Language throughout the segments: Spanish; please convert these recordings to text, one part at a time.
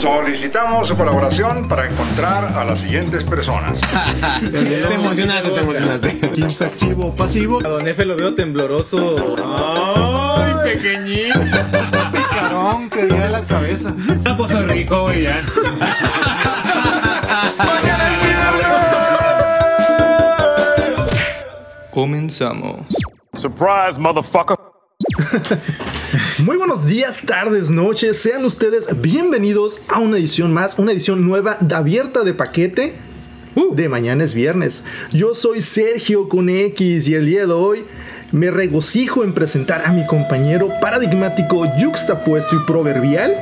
Solicitamos su colaboración para encontrar a las siguientes personas. te emocionaste, te emocionaste. ¿Quién activo pasivo? A Don Efe lo veo tembloroso. ¡Ay, pequeñito! Picarón que dio la cabeza. A Puerto Rico, güey, ya. Comenzamos. Surprise, motherfucker. Muy buenos días, tardes, noches. Sean ustedes bienvenidos a una edición más, una edición nueva de abierta de paquete de mañana es viernes. Yo soy Sergio con X y el día de hoy me regocijo en presentar a mi compañero paradigmático, yuxtapuesto y proverbial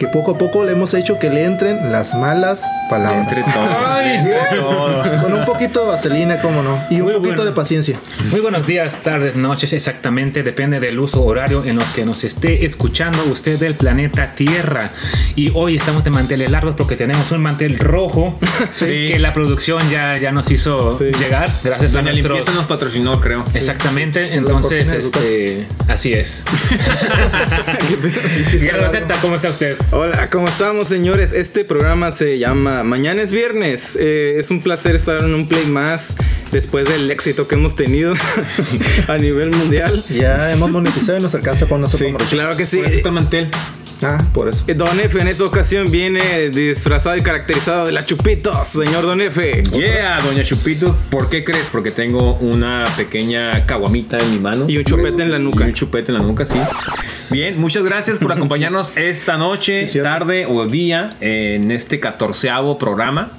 que poco a poco le hemos hecho que le entren las malas palabras. Entre todo. Ay, todo. Con un poquito de vaselina, cómo no. Y un Muy poquito bueno. de paciencia. Muy buenos días, tardes, noches, exactamente, depende del uso horario en los que nos esté escuchando usted del planeta Tierra. Y hoy estamos de manteles largos porque tenemos un mantel rojo que la producción ya, ya nos hizo llegar. Gracias a Doña nuestros... Limpieza nos patrocinó, creo. Exactamente, entonces, este, así es. Z, ¿cómo está usted? Hola, ¿cómo estamos, señores? Este programa se llama Mañana es Viernes. Eh, es un placer estar en un play más después del éxito que hemos tenido a nivel mundial. Ya hemos monetizado y nos alcanza con nosotros. Sí, claro que sí. Por eso está el mantel. Ah, por eso. Eh, Don F en esta ocasión viene disfrazado y caracterizado de la Chupitos, señor Don F. Yeah, doña Chupito. ¿Por qué crees? Porque tengo una pequeña caguamita en mi mano. Y un chupete en la nuca. Y un chupete en la nuca, sí. Bien, muchas gracias por acompañarnos esta noche, Sí, tarde o día en este catorceavo programa.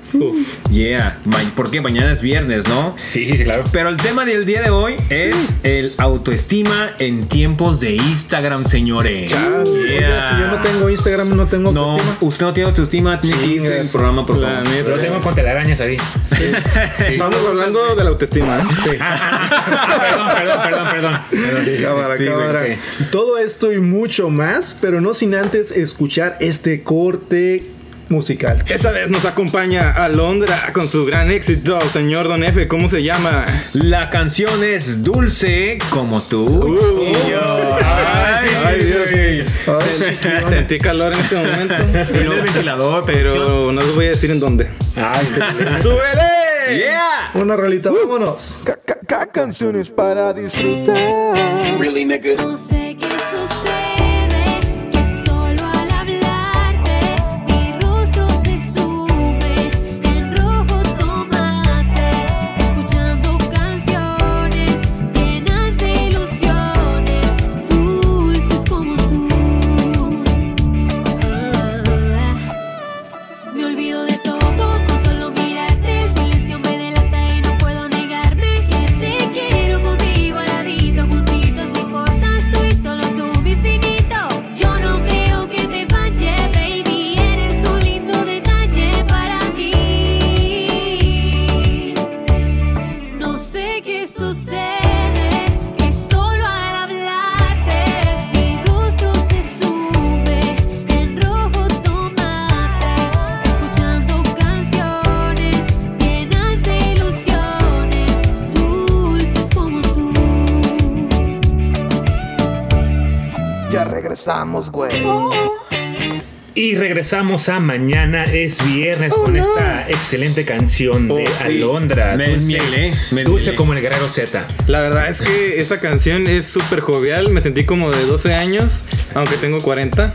Yeah. Ma- Porque mañana es viernes, ¿no? Sí, sí, sí, claro. Pero el tema del día de hoy es el autoestima en tiempos de Instagram, señores. Oye, si yo no tengo Instagram, no tengo No, autoestima. usted no tiene autoestima, tiene que irse Chingas. programa, por favor. Lo tengo con telarañas ahí. Estamos hablando de la autoestima. ¿eh? Sí. perdón, perdón, perdón, perdón. Perdón, sí, sí, Cámara, sí, cámara. Todo esto y mucho más, pero no sin antes escuchar este corte musical. Esta vez nos acompaña Alondra con su gran éxito, señor Don F. ¿Cómo se llama? La canción es dulce como tú. y yo. Ay, Ay, Dios. Sentí calor en este momento. Prende el ventilador, Pero no les voy a decir en dónde. Ay, ¡Súbele! Yeah. Una rolita, vámonos. canciones para disfrutar. No sé Ya regresamos, güey. Y regresamos a mañana es viernes con esta excelente canción de Oh, sí. Alondra. Me dulce, enmielé, me dulce como el guerrero Z. La verdad es que esa canción es súper jovial. Me sentí como de 12 años, aunque tengo 40.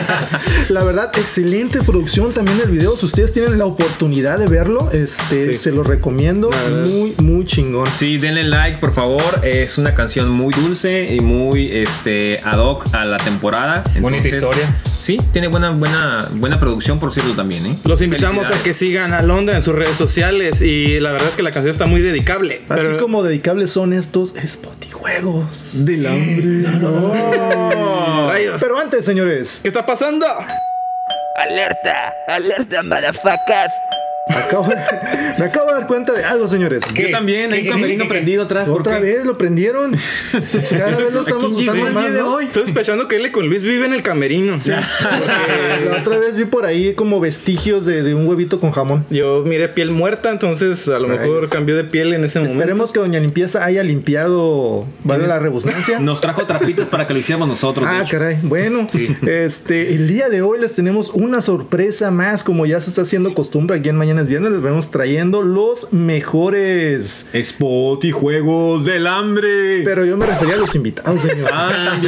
La verdad, excelente producción también del video. Si ustedes tienen la oportunidad de verlo, este, Sí. se lo recomiendo. Muy, muy chingón. Sí, denle like, por favor. Es una canción muy dulce y muy este, ad hoc a la temporada. Bonita historia. Sí, tiene buena, buena, buena producción, por cierto, también, ¿eh? Los invitamos a que sigan a Londra en sus redes sociales. Y la verdad es que la canción está muy dedicable. Así Pero- como dedicables son estos spotijuegos. Del hambre. Rayos. Pero antes, señores, ¿Qué está pasando? Alerta, alerta, malafacas. Acabo de- me acabo de dar cuenta de algo, señores. ¿Qué? Yo también, hay ¿Qué, un camerino prendido atrás. ¿por Otra qué? vez lo prendieron. Cada vez lo estamos ¿Quién llegó usando el más, día de ¿no? hoy? Estoy sospechando que él con Luis vive en el camerino. Porque la otra vez vi por ahí como vestigios de, de un huevito con jamón. Yo miré piel muerta, entonces a lo mejor cambió de piel en ese momento. Esperemos que Doña Limpieza haya limpiado, ¿vale la rebusnancia? Nos trajo trapitos para que lo hiciéramos nosotros. Ah, caray. Bueno, este, el día de hoy les tenemos una sorpresa más, como ya se está haciendo costumbre aquí en Mañana es Viernes, les vamos trayendo los mejores. Spot y juegos del hambre. Pero yo me refería a los invitados, señor. Ah.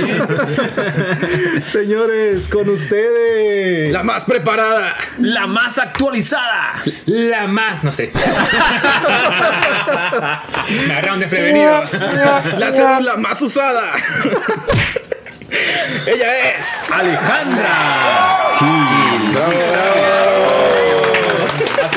Señores, con ustedes. La más preparada. La más actualizada. La más, no sé. Me agarraron desprevenido. La cédula más usada. Ella es. Alejandra Gil.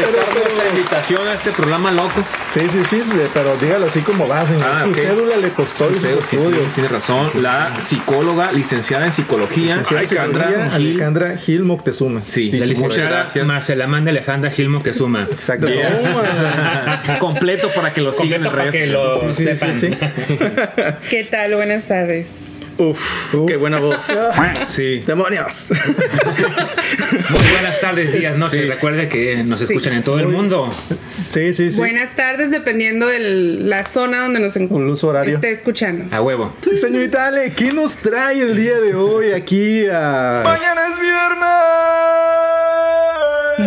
Aceptar nuestra invitación a este programa loco. Sí, sí, sí, sí, pero dígalo así como va, señor. Ah, Su cédula le costó y sus Sí, sí. Tiene razón. La psicóloga licenciada en psicología, Sí, Alejandra Alejandra, Gil. Alejandra Gil Moctezuma. Sí, la licenciada. Licenciada Marcela Alejandra Gilmo que suma. Exacto. Completo para que lo sigan en para que redes. lo Sí, sí, sepan. sí. ¿Qué tal? Buenas tardes. Uf, qué buena voz. Sí. Demonios. Muy buenas tardes, días, noches. Sí. Recuerde que nos Sí. escuchan en todo el mundo. Sí, sí, sí. Buenas tardes, dependiendo de la zona donde nos en- Un uso horario. esté escuchando. A huevo. Señorita Ale, ¿qué nos trae el día de hoy aquí a... Mañana es viernes.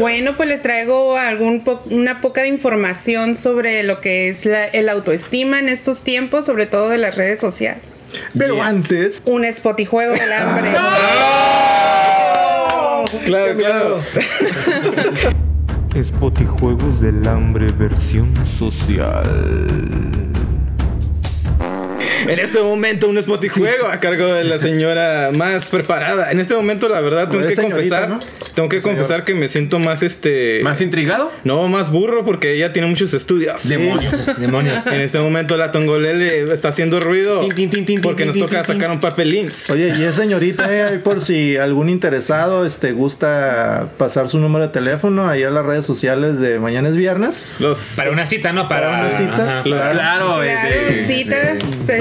Bueno, pues les traigo algún po- una poca de información sobre lo que es la, el autoestima en estos tiempos, sobre todo de las redes sociales. Pero antes... Un spot y juego del hambre. Claro, claro. Spotijuegos del hambre versión social. En este momento un spot y juego a cargo de la señora más preparada. En este momento la verdad tengo Pues que señorita, confesar, ¿no? tengo que confesar que me siento más este ¿Más intrigado? no, más burro porque ella tiene muchos estudios. Demonios. Demonios. En este momento la tongolele está haciendo ruido Tin, tin, tin, tin, porque tin, nos tin, toca tin, sacar un papelín. Oye, y es señorita, eh, ahí por si algún interesado este, gusta pasar su número de teléfono ahí a las redes sociales de Mañana es Viernes. Los Para una cita, ¿no? Para, Para una cita. Ajá. los- Claro, Claro, este, citas,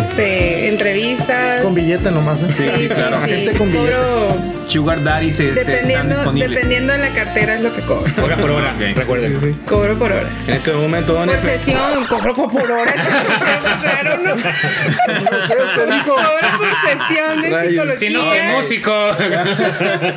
este, entrevistas. Con billete nomás, ¿eh? Sí, sí, claro. sí. Gente con billete. Cobro, Sugar Daddy se, se están dependiendo, disponibles. dependiendo de la cartera es lo que cobro. Hora por hora, Ok. recuerden. Cobro por hora. En este momento Don Por F. sesión, cobro por hora. Qué raro, ¿no? No sé, usted dijo. Cobro por sesión de Rayos. Si no, soy psicología. músico.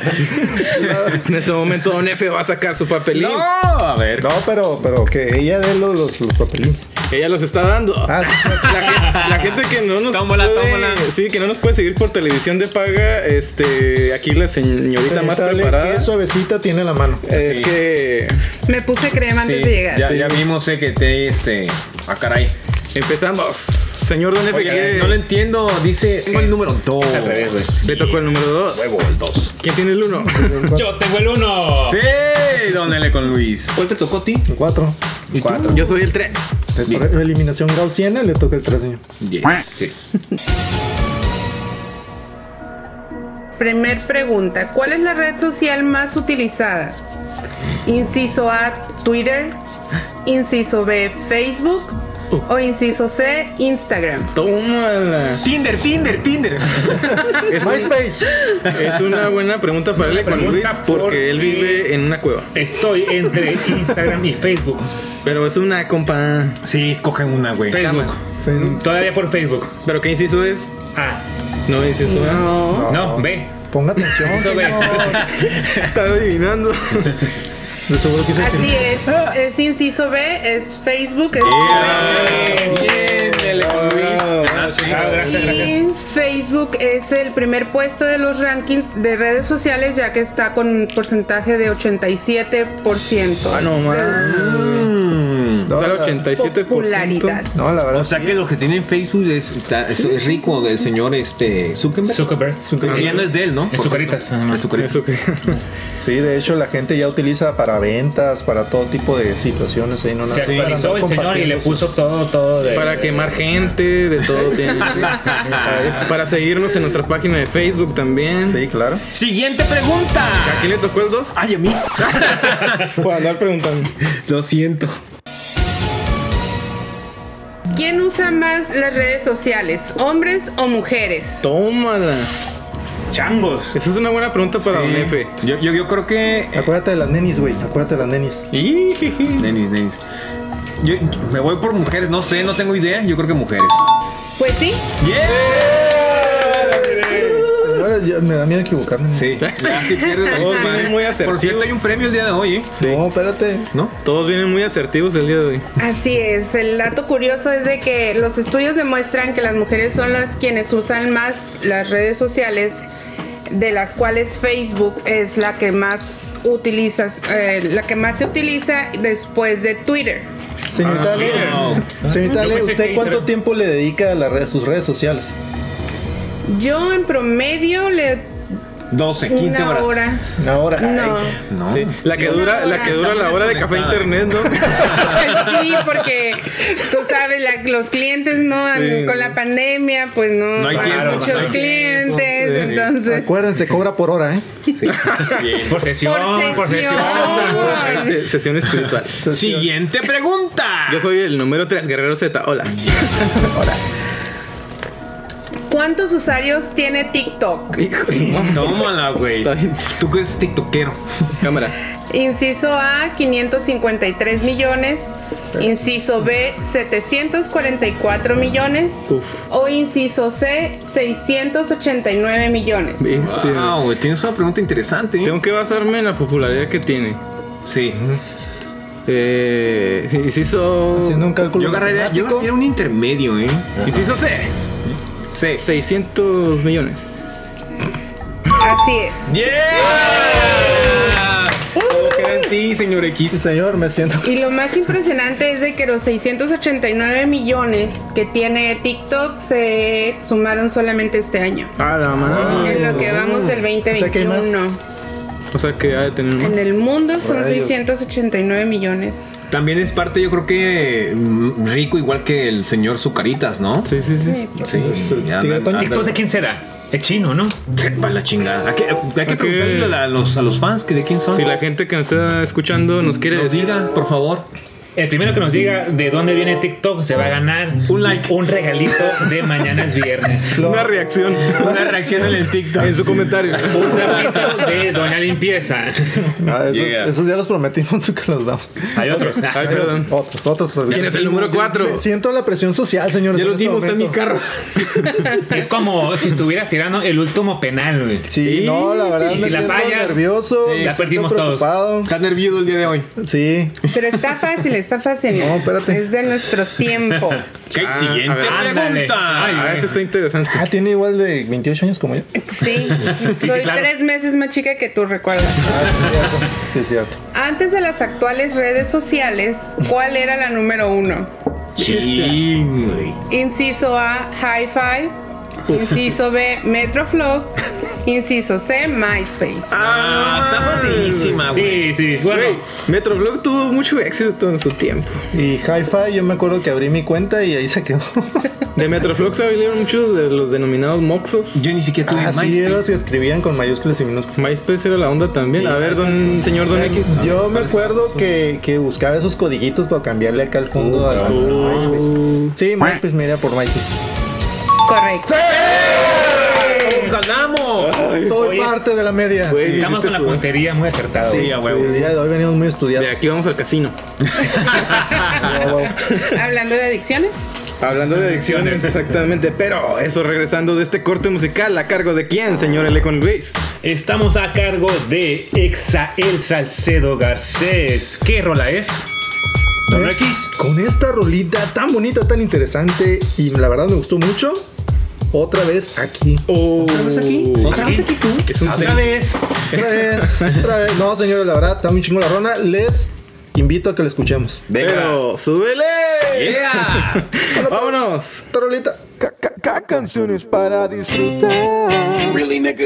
En este momento Don F va a sacar su papelín. No, a ver. No, pero, pero que ella dé los, los, los papelines. Ella los está dando. Ah, La, gen- la gente que no nos Tómbola, puede, tómbola. sí, que no nos puede seguir por televisión de paga, este, aquí la señorita más señorita Ale, preparada Qué suavecita tiene la mano. es Sí. que Me puse crema antes Sí, de llegar. ya, ya vimos eh, que te este. Ah, caray. empezamos. Señor Don F, Oye, ¿quiere- no lo entiendo. Dice. Tengo el número 2. al revés, güey. le tocó el número 2. Huevo, el 2. ¿Quién tiene el 1? Yo tengo el uno. Sí, don L con Luis. ¿Cuál te tocó a ti? Cuatro. Cuatro. Yo soy el 3. Por eliminación gaussiana le toca el tres, señor. Yes. Sí. Primer pregunta. ¿Cuál es la red social más utilizada? Inciso A, Twitter. Inciso B, Facebook. O inciso C, Instagram. Tómala. Tinder, Tinder, Tinder. Es, MySpace. es una buena pregunta para él con Luis porque porque- él vive en una cueva. Estoy entre Instagram y Facebook. Pero es una compa. Sí, escogen una, güey. Facebook. Facebook. Todavía por Facebook. ¿Pero qué inciso es? Ah, No, inciso A. No. no, ve. Ponga atención. Está adivinando. Seguro que Así es. Es inciso B, es Facebook. es- Bien, Luis. Ah, gracias, gracias. Y Facebook es el primer puesto de los rankings de redes sociales ya que está con un porcentaje de 87%. Ah, no, man. Mm. O sea, el la- 87%. Popularidad. No, la verdad. O sea sí. que lo que tiene en Facebook es, está- es, es rico del señor este Zuckerberg. Zuckerberg. Que ya no es de él, ¿no? Es más. Es Zuckerberg. Sí, de hecho la gente ya utiliza para ventas, para todo tipo de situaciones ahí, no Se actualizó el señor y le puso todo, todo de. Para quemar gente, de todo tiene. Para seguirnos en nuestra página de Facebook también. Sí, claro. Siguiente pregunta. ¿A quién le tocó el 2? Ay, a mí. Por andar preguntando. Lo siento. ¿Quién usa más las redes sociales, hombres o mujeres? Tómala. Changos. Esa es una buena pregunta para Don F. Yo, yo, yo creo que. Acuérdate de las nenis, güey. Acuérdate de las nenis. Nenis, nenis. Yo, yo me voy por mujeres, no sé, no tengo idea. Yo creo que mujeres. Pues sí, Señores, ya me da miedo equivocarme. Sí. Ya, si pierdes Todos vienen muy asertivos. Por cierto, hay un premio el día de hoy, ¿eh? No, espérate. ¿No? Todos vienen muy asertivos el día de hoy. así es. El dato curioso es de que los estudios demuestran que las mujeres son las quienes usan más las redes sociales, de las cuales Facebook es la que más utilizas, eh, la que más se utiliza después de Twitter. Señorita Ale, Ale, pensé ¿usted cuánto tiempo le dedica a las redes- sus redes sociales? Yo en promedio le 12, 15 una horas. hora. Una hora. No. No. Sí. La que dura, la hora. que dura la hora de café internet, ¿no? sí, porque tú sabes, la- los clientes no Sí. con la pandemia, pues no, No hay tiempo, muchos no hay clientes, tiempo. Sí. entonces Acuérdense, cobra por hora, ¿eh? Bien. Por sesión, Por por sesión. sesión. Se- Sesión espiritual. Siguiente pregunta. Yo soy el número 3, Guerrero Z. Hola. ¿Cuántos usuarios tiene TikTok? Tómala, güey. Tú que eres tiktokero. Cámara. Inciso A, 553 millones. Inciso B, 744 millones. Uf. O inciso C, 689 millones. Este, Wow, güey, tienes una pregunta interesante. ¿eh? Tengo que basarme en la popularidad que tiene. Sí. Eh, inciso. Haciendo un cálculo Yo agarraría, yo agarraría un intermedio, ¿eh? Inciso C. Sí. 600 millones. Así es. ¡Yeah! Queda en ti, señor X. Sí, señor, me siento. Y lo más impresionante es de que los 689 millones que tiene TikTok se sumaron solamente este año. A la madre. En lo que vamos del O sea O sea que ha de tener En más. el mundo son Rayos. 689 millones. También es parte, yo creo que mm, rico, igual que el señor Zucaritas, ¿no? Sí, sí, sí. Sí, pues, Sí. ya Tiene andan- Tony. andan- ¿TikTok de quién será? Es chino, ¿no? Va la chingada. Hay que, hay que Hay que- preguntarle a los, a los fans que de quién son. Si la gente que nos está escuchando nos quiere nos decir. diga, por favor. El primero que nos diga de dónde viene TikTok se va a ganar Un like. un regalito de mañana es viernes. Una reacción. Una reacción en el TikTok. En su comentario. Un zapito de Doña Limpieza. Ah, esos, Yeah. esos ya los prometimos que los damos. Hay otros. Ay, perdón. Otros, otros. ¿Quién es el número 4? Siento la presión social, señores. Ya en lo este dimos, está en mi carro. Es como si estuvieras tirando el último penal, güey. Sí, no, la verdad y me si la siento fallas, nervioso. sí, la perdimos todos. preocupado. Está nervioso el día de hoy. Sí. Pero está fácil, está fácil. No, espérate. Es de nuestros tiempos. Ok, Ah, siguiente ver. Pregunta. Ay, Ah, ese está interesante. Ah, tiene igual de 28 años como yo. Sí, sí, soy claro. tres meses más chica que tú, recuerdas. Sí, es cierto. Antes de las actuales redes sociales, ¿cuál era la número uno? Ching. Inciso A, Hi-Fi. Inciso B, Metroflog. Inciso C, MySpace. Ah, está facilísima, güey. Sí, sí. Bueno, Güey, Metroblog tuvo mucho éxito en su tiempo. Y Hi-Fi, yo me acuerdo que abrí mi cuenta y ahí se quedó. De Metroflog salieron muchos de los denominados Moxos. Yo ni siquiera tuve Ah, sí, MySpace. eran, se escribían con mayúsculas y minúsculas. MySpace era la onda también. Sí, a ver, don señor Don X. Yo me acuerdo que, que buscaba esos codiguitos para cambiarle acá al fondo al, al MySpace. Sí, MySpace, mira por MySpace. Correcto. Soy Oye, parte de la media. Güey, estamos con la sudar. puntería muy acertada. Sí, güey. Sí, huevo. el día de hoy venimos muy De estudiados. aquí vamos al casino. Hablando de adicciones. Hablando de adicciones, exactamente. Pero eso regresando de este corte musical, ¿a cargo de quién, señor Elecon Luis? Estamos a cargo de Exael Salcedo Garcés. ¿Qué rola es? Don ¿Eh? X. Con esta rolita tan bonita, tan interesante y la verdad me gustó mucho. Otra vez aquí. ¿Otra vez aquí? ¿Otra vez aquí tú? Es un Otra vez. Otra vez, otra vez. No, señores, la verdad está muy chingo la rona. Les invito a que la escuchemos. Venga. Pero, súbele. Yeah. Vámonos. Esta rolita. Ca- ca- ca- canciones para disfrutar. Really, nigga.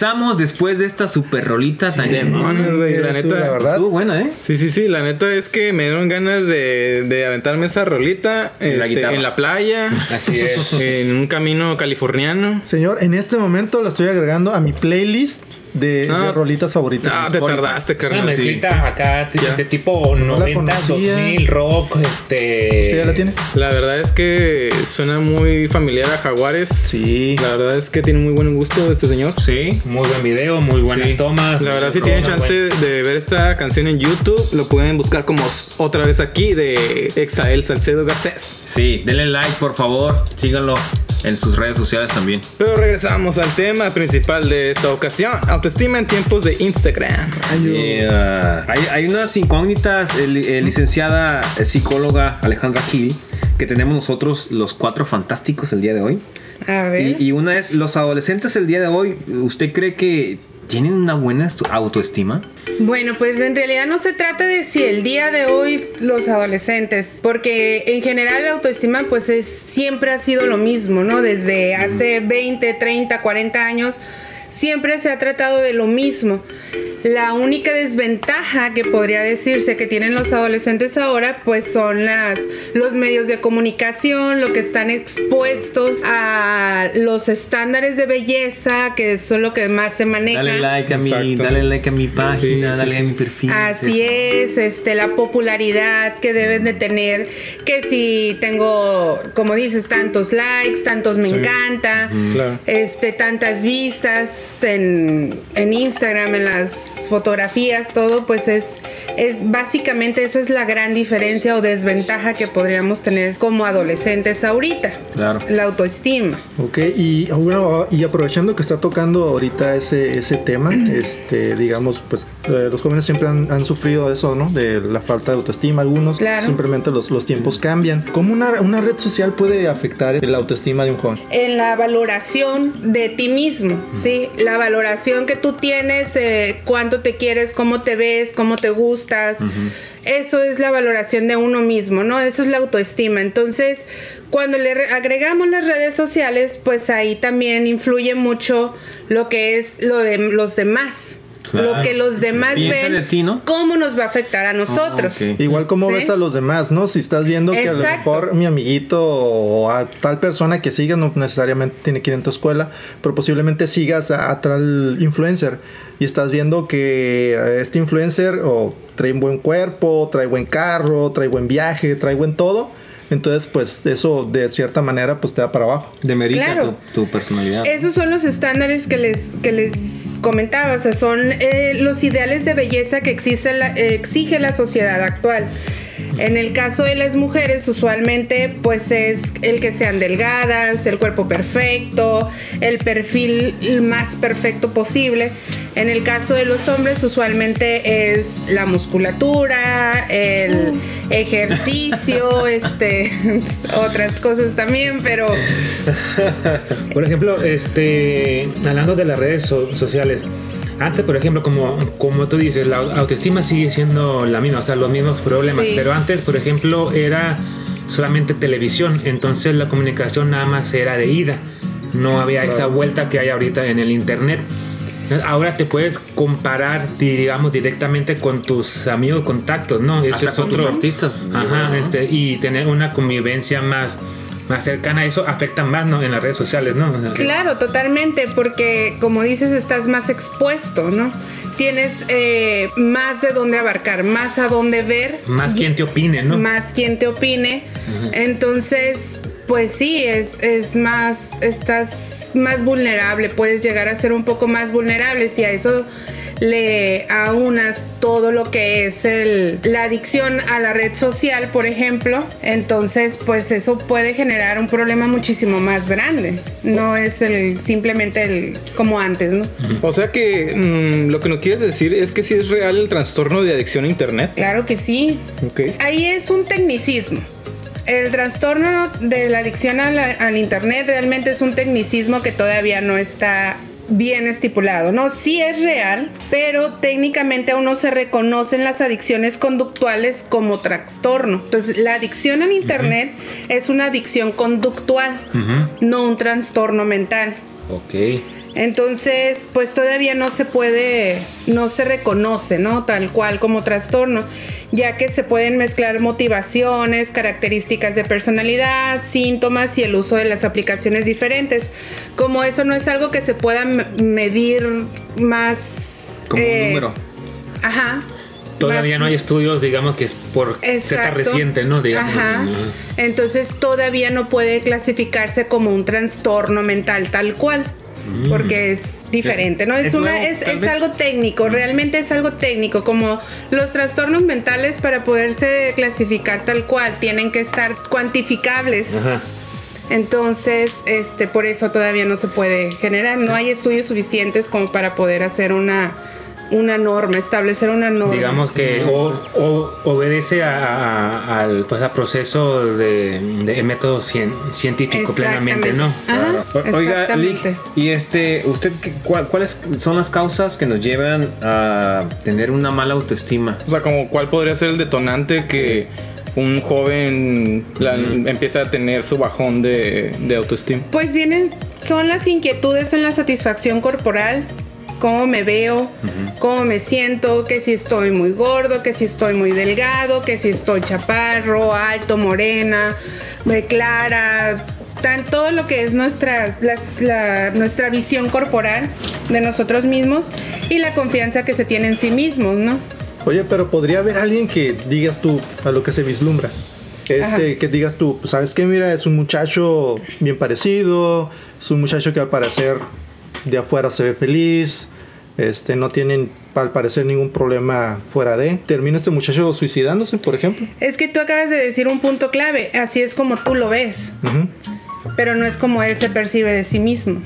Regresamos después de esta super rolita tan Demonios, güey. La neta. la verdad. Estuvo buena, ¿eh? Sí, sí, sí, la neta es que me dieron ganas de, de aventarme esa rolita En la este, guitarra. en la playa, Así es. en un camino californiano. Señor, en este momento la estoy agregando a mi playlist de, de Ah. rolitas favoritas. Ah, te tardaste, Una carnal. mezclita acá de tipo No la 90, conocía. 2000, rock, este... ¿Usted ya la tiene? La verdad es que suena muy familiar a Jaguares. Sí. La verdad es que tiene muy buen gusto este señor. Sí. Muy buen video, muy buenas Sí. tomas. La verdad, si tienen chance de ver esta canción en YouTube, lo pueden buscar como otra vez aquí de Exael Salcedo Garcés. Sí, denle like, por favor. Síganlo en sus redes sociales también. Pero regresamos al tema principal de esta ocasión: autoestima en tiempos de Instagram. Yeah. Hay, hay unas incógnitas, eh, eh, licenciada eh, psicóloga Alejandra Gil, que tenemos nosotros los cuatro fantásticos el día de hoy. A ver. Y, y una es, los adolescentes el día de hoy, ¿usted cree que tienen una buena autoestima? Bueno, pues en realidad no se trata de si el día de hoy los adolescentes, porque en general la autoestima pues es siempre ha sido lo mismo, ¿no? Desde hace 20, 30, 40 años siempre se ha tratado de lo mismo. La única desventaja que podría decirse que tienen los adolescentes ahora, pues son las, los medios de comunicación, lo que están expuestos a los estándares de belleza, que son lo que más se maneja. Dale like a mi, dale like a mi página, Sí, sí, dale sí. a mi perfil. Así es, este, la popularidad que deben de tener, que si tengo, como dices, tantos likes, tantos me encanta, Claro. este, tantas vistas en, en Instagram, en las fotografías, todo, pues es, es básicamente esa es la gran diferencia o desventaja que podríamos tener como adolescentes ahorita. Claro. La autoestima. Ok, y bueno, y aprovechando que está tocando ahorita ese, ese tema, este, digamos, pues eh, los jóvenes siempre han, han sufrido eso, ¿no? De la falta de autoestima, algunos Claro. simplemente los, los tiempos cambian. ¿Cómo una, una red social puede afectar la autoestima de un joven? en la valoración de ti mismo, ¿sí? La valoración que tú tienes, eh, cuánto te quieres, cómo te ves, cómo te gustas. Eso es la valoración de uno mismo, ¿no? Eso es la autoestima. Entonces, cuando le re- agregamos las redes sociales, pues ahí también influye mucho lo que es lo de los demás. Claro. Lo que los demás ven, de ti, ¿no? cómo nos va a afectar a nosotros. ok. Igual como Sí. ves a los demás, ¿no? Si estás viendo que a lo mejor mi amiguito o a tal persona que sigas no necesariamente tiene que ir en tu escuela, pero posiblemente sigas a, a tal influencer y estás viendo que este influencer o trae un buen cuerpo, trae buen carro, trae buen viaje, trae buen todo. Entonces, pues eso de cierta manera pues te da para abajo. Demerita Claro. tu, tu personalidad. Esos son los estándares que les, que les comentaba, o sea, son eh, los ideales de belleza que exige la, eh, exige la sociedad actual. En el caso de las mujeres, usualmente, pues es el que sean delgadas, el cuerpo perfecto, el perfil más perfecto posible. En el caso de los hombres, usualmente es la musculatura, el ejercicio, este, otras cosas también, pero Por ejemplo, este, hablando de las redes so- sociales, antes, por ejemplo, como, como tú dices, la autoestima sigue siendo la misma, o sea, los mismos problemas, Sí. pero antes, por ejemplo, era solamente televisión, entonces la comunicación nada más era de ida, no había esa vuelta que hay ahorita en el internet. Ahora te puedes comparar, digamos, directamente con tus amigos contactos, ¿no? Ese Hasta es con tus otro artistas. Ajá, Ajá. este, y tener una convivencia más, más cercana. Eso afecta más, ¿no? En las redes sociales, ¿no? Claro, totalmente, porque como dices, estás más expuesto, ¿no? Tienes eh, más de dónde abarcar, más a dónde ver. Más quien te opine, ¿no? Más quien te opine. Entonces, pues sí, es, es más, estás más vulnerable, puedes llegar a ser un poco más vulnerable si a eso le aunas todo lo que es el, la adicción a la red social, por ejemplo, entonces pues eso puede generar un problema muchísimo más grande. No es el simplemente el como antes, ¿no? O sea que mm, lo que nos quieres decir es que sí es real el trastorno de adicción a internet. Claro que sí. Ahí es un tecnicismo. El trastorno de la adicción a la- al Internet realmente es un tecnicismo que todavía no está bien estipulado, ¿no? Sí es real, pero técnicamente aún no se reconocen las adicciones conductuales como trastorno. Entonces, la adicción al Internet es una adicción conductual, no un trastorno mental. Ok. Entonces, pues todavía no se puede, no se reconoce, ¿no? Tal cual como trastorno, ya que se pueden mezclar motivaciones, características de personalidad, síntomas y el uso de las aplicaciones diferentes. Como eso no es algo que se pueda medir más... Como eh, un número. Ajá. Todavía no hay estudios, digamos, que es por ser reciente, ¿no? Digamos. Ajá. Entonces todavía no puede clasificarse como un trastorno mental tal cual. Porque es diferente, ¿no? Es, Es una, nuevo, es, es algo técnico, realmente es algo técnico, como los trastornos mentales para poderse clasificar tal cual, tienen que estar cuantificables. Ajá. Entonces, este, por eso todavía no se puede generar, no hay estudios suficientes como para poder hacer una, una norma, establecer una norma. Digamos que o- o- obedece a, a- al pues, a proceso de, de método cien- científico plenamente, ¿no? Ajá, Oiga. Lick, y este, ¿usted cuál- cuáles son las causas que nos llevan a tener una mala autoestima? O sea, como cuál podría ser el detonante que un joven la- empieza a tener su bajón de, de autoestima. Pues vienen, son las inquietudes en la satisfacción corporal, cómo me veo, cómo me siento, que si estoy muy gordo, que si estoy muy delgado, que si estoy chaparro, alto, morena, muy clara. Tan, todo lo que es nuestras, las- la- nuestra visión corporal de nosotros mismos y la confianza que se tiene en sí mismos, ¿no? Oye, pero podría haber alguien que digas tú a lo que se vislumbra. Este, Ajá. que digas tú, pues, ¿sabes qué? Mira, es un muchacho bien parecido, es un muchacho que al parecer de afuera se ve feliz, este, no tienen al parecer ningún problema fuera de. Termina este muchacho suicidándose, por ejemplo. Es que tú acabas de decir un punto clave, así es como tú lo ves, pero no es como él se percibe de sí mismo.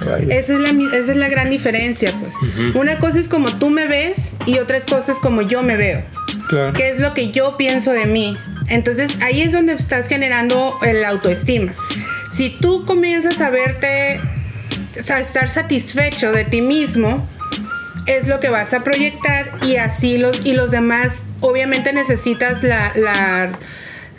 Ay, Esa es, la, esa es la gran diferencia, pues. Una cosa es como tú me ves y otra cosa es como yo me veo. Claro. ¿Qué es lo que yo pienso de mí? Entonces ahí es donde estás generando el autoestima. Si tú comienzas a verte, a estar satisfecho de ti mismo, es lo que vas a proyectar y así los, y los demás, obviamente necesitas la, la,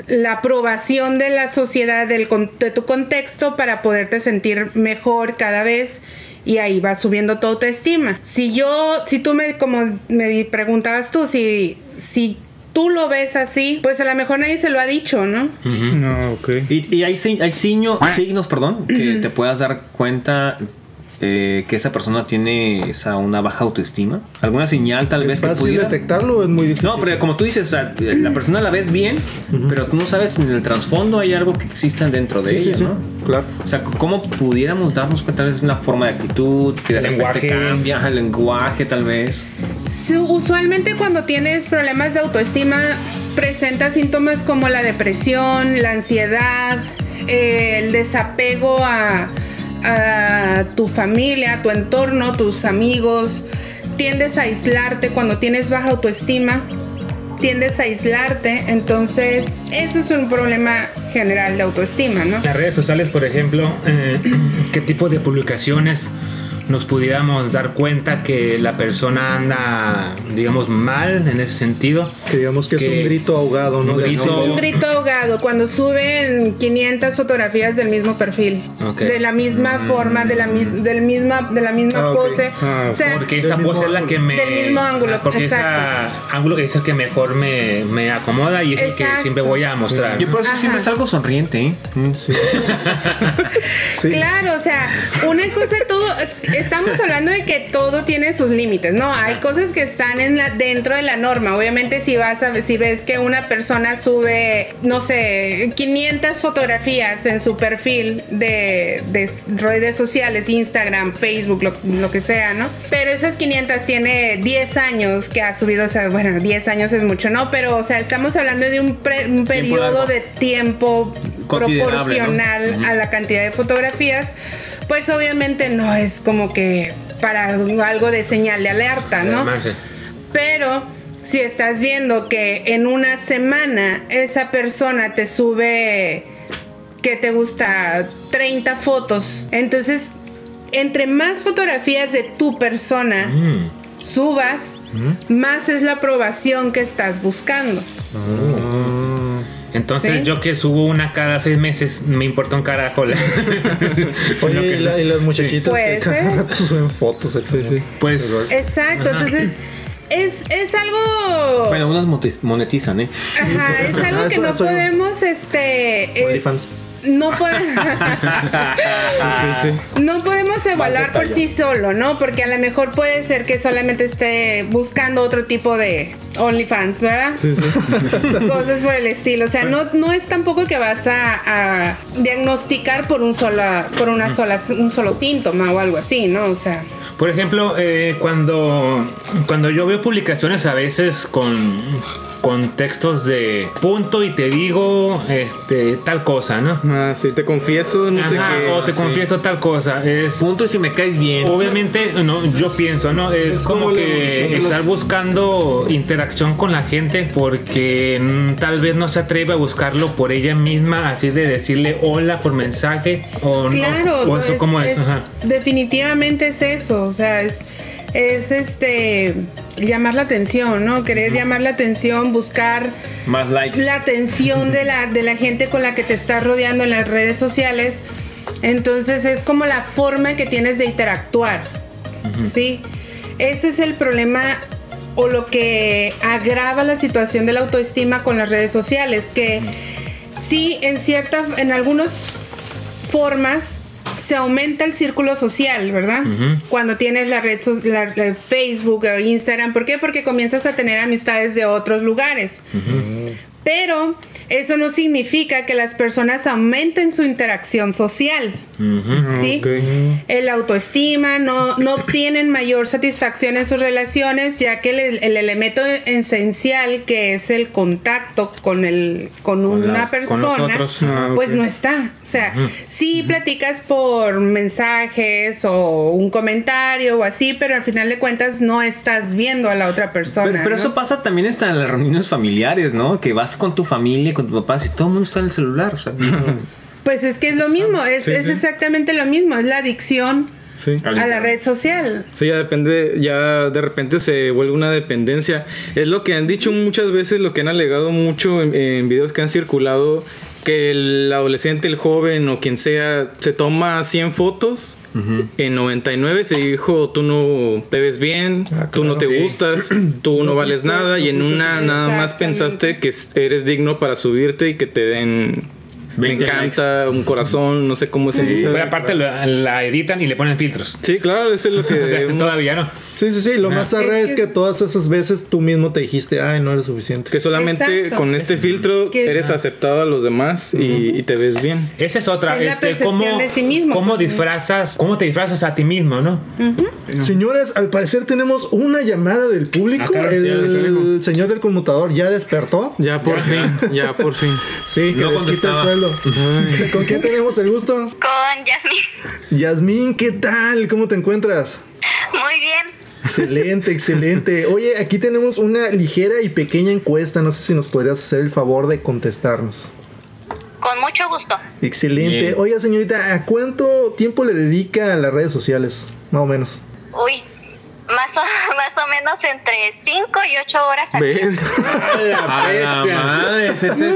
la aprobación de la sociedad, del, de tu contexto para poderte sentir mejor cada vez y ahí va subiendo tu autoestima. Si yo, si tú me, como me preguntabas tú, si, si tú lo ves así, pues a lo mejor nadie se lo ha dicho, ¿no? No, ok. Y, y hay, hay signo- signos, perdón, que te puedas dar cuenta eh, que esa persona tiene esa, una baja autoestima. ¿Alguna señal tal ¿Es vez que fácil pudieras? detectarlo o es muy difícil? No, pero como tú dices, o sea, la persona la ves bien, pero tú no sabes si en el trasfondo hay algo que exista dentro de Sí, ella, sí, ¿no? claro. O sea, ¿cómo pudiéramos darnos cuenta tal vez de una forma de actitud que de El lenguaje. cambia, el lenguaje tal vez? Sí, Usualmente cuando tienes problemas de autoestima presenta síntomas como la depresión, la ansiedad, eh, el desapego a, a tu familia, a tu entorno, tus amigos. Tiendes a aislarte cuando tienes baja autoestima. Tiendes a aislarte. Entonces, eso es un problema general de autoestima, ¿no? Las redes sociales, por ejemplo, eh, ¿qué tipo de publicaciones nos pudiéramos dar cuenta que la persona anda, digamos, mal en ese sentido. Que digamos que, es un grito ahogado, ¿no? un grito- Un grito ahogado cuando suben 500 fotografías del mismo perfil, de la misma forma, de la, mis- del misma, de la misma Ah, pose. Ah, o sea, Porque esa pose es la que me. Del mismo ángulo, Ah, Porque ese exacto. ángulo es el que mejor me, me acomoda y es el que siempre voy a mostrar. Yo por eso Ajá. siempre salgo sonriente, ¿eh? Mm, sí. Sí. Claro, o sea, una cosa todo, estamos hablando de que todo tiene sus límites, ¿no? Hay cosas que están en la, dentro de la norma. Obviamente si vas a, si ves que una persona sube, no sé, 500 fotografías en su perfil de, de redes sociales, Instagram, Facebook, lo, lo que sea, ¿no? Pero esas 500 tiene 10 años que ha subido, o sea, bueno, 10 años es mucho, ¿no? Pero, o sea, estamos hablando de un, pre- un periodo de tiempo proporcional a la cantidad de fotografías, pues obviamente no es como que para algo de señal de alerta, ¿no? Pero si estás viendo que en una semana esa persona te sube, que te gusta 30 fotos, entonces entre más fotografías de tu persona mm. subas, más es la aprobación que estás buscando. Entonces ¿Sí? yo que subo una cada seis meses me importa un carajo. Oye, que- y, la- y las muchachitas Puede que cada ser. rato suben fotos. Sí, sí. Pues Exacto, entonces es, es algo... Bueno, unas monetizan, ¿eh? Ajá, es algo Ah, que eso- no podemos, este... eh, No, podemos no podemos evaluar por sí solo, ¿no? Porque a lo mejor puede ser que solamente esté buscando otro tipo de OnlyFans, ¿verdad? Sí, sí. Cosas por el estilo. O sea, no, no es tampoco que vas a, a diagnosticar por un sola, por una sola, un solo síntoma o algo así, ¿no? O sea. Por ejemplo, eh, cuando, cuando yo veo publicaciones a veces con, con textos de punto y te digo este, tal cosa, ¿no? Ah, sí, te confieso, no sé Ajá, qué. o te sí. confieso tal cosa. Es, Punto y si me caes bien. Obviamente, no, yo pienso, ¿no? Es, Es como, que los- estar buscando interacción con la gente porque mm, tal vez no se atreve a buscarlo por ella misma, así de decirle hola por mensaje o no. Claro, O eso es- como es. es- Ajá. definitivamente es eso, o sea, es, es este llamar la atención, ¿no? Querer llamar la atención, buscar Más likes. la atención de la, de la gente con la que te estás rodeando en las redes sociales. Entonces es como la forma que tienes de interactuar. ¿Sí? Ese es el problema o lo que agrava la situación de la autoestima con las redes sociales, que sí, en cierta, en algunas formas se aumenta el círculo social, ¿verdad? Cuando tienes la red la- la Facebook o Instagram, ¿por qué? Porque comienzas a tener amistades de otros lugares. Pero eso no significa que las personas aumenten su interacción social. ¿sí? El autoestima, no, no obtienen mayor satisfacción en sus relaciones, ya que el, el elemento esencial que es el contacto con, el, con una la- con persona, nosotros. Ah, pues no está. O sea, sí platicas por mensajes o un comentario o así, pero al final de cuentas no estás viendo a la otra persona. Pero, pero ¿no? eso pasa también hasta en las reuniones familiares, ¿no? Que vas con tu familia, con tus papás y todo el mundo está en el celular. O sea, Pues es que es lo mismo, es, Sí, es sí. exactamente lo mismo, es la adicción Sí. A la red social. Sí, ya depende, ya de repente se vuelve una dependencia. Es lo que han dicho muchas veces, lo que han alegado mucho en, en videos que han circulado, que el adolescente, el joven o quien sea, se toma 100 fotos. En 99 se dijo, tú no te ves bien, Ah, tú no te claro. gustas, tú no, vales fuiste- nada. y en no una nada más pensaste que eres digno para subirte y que te den... Me 20 encanta, un corazón, no sé cómo se dice. Pero aparte la, la editan y le ponen filtros. Sí, claro, eso es lo que... O sea, todavía no. Sí, sí, sí. Lo más arre Es es, que- que... todas esas veces tú mismo te dijiste, ay, no eres suficiente. Que solamente Exacto. con este filtro Que- eres aceptado a los demás y, y te ves bien. Esa es otra. Es la este, percepción ¿cómo, de sí mismo, ¿Cómo pues, disfrazas? ¿Cómo te disfrazas a ti mismo, no? Señores, al parecer tenemos una llamada del público. Ah, el, señor del conmutador ya despertó. Ya por fin, ya por fin. Sí, que No les quita el sueldo. ¿Con quién tenemos el gusto? Con Yasmin. Yasmín, ¿qué tal? ¿Cómo te encuentras? Muy bien. Excelente, excelente. Oye, aquí tenemos una ligera y pequeña encuesta. No sé si nos podrías hacer el favor de contestarnos. Con mucho gusto. Excelente. Bien. Oiga, señorita, ¿a cuánto tiempo le dedica a las redes sociales? Más o menos. Uy, más o, más o menos entre 5 y 8 horas al día. La madre, ese- ese es,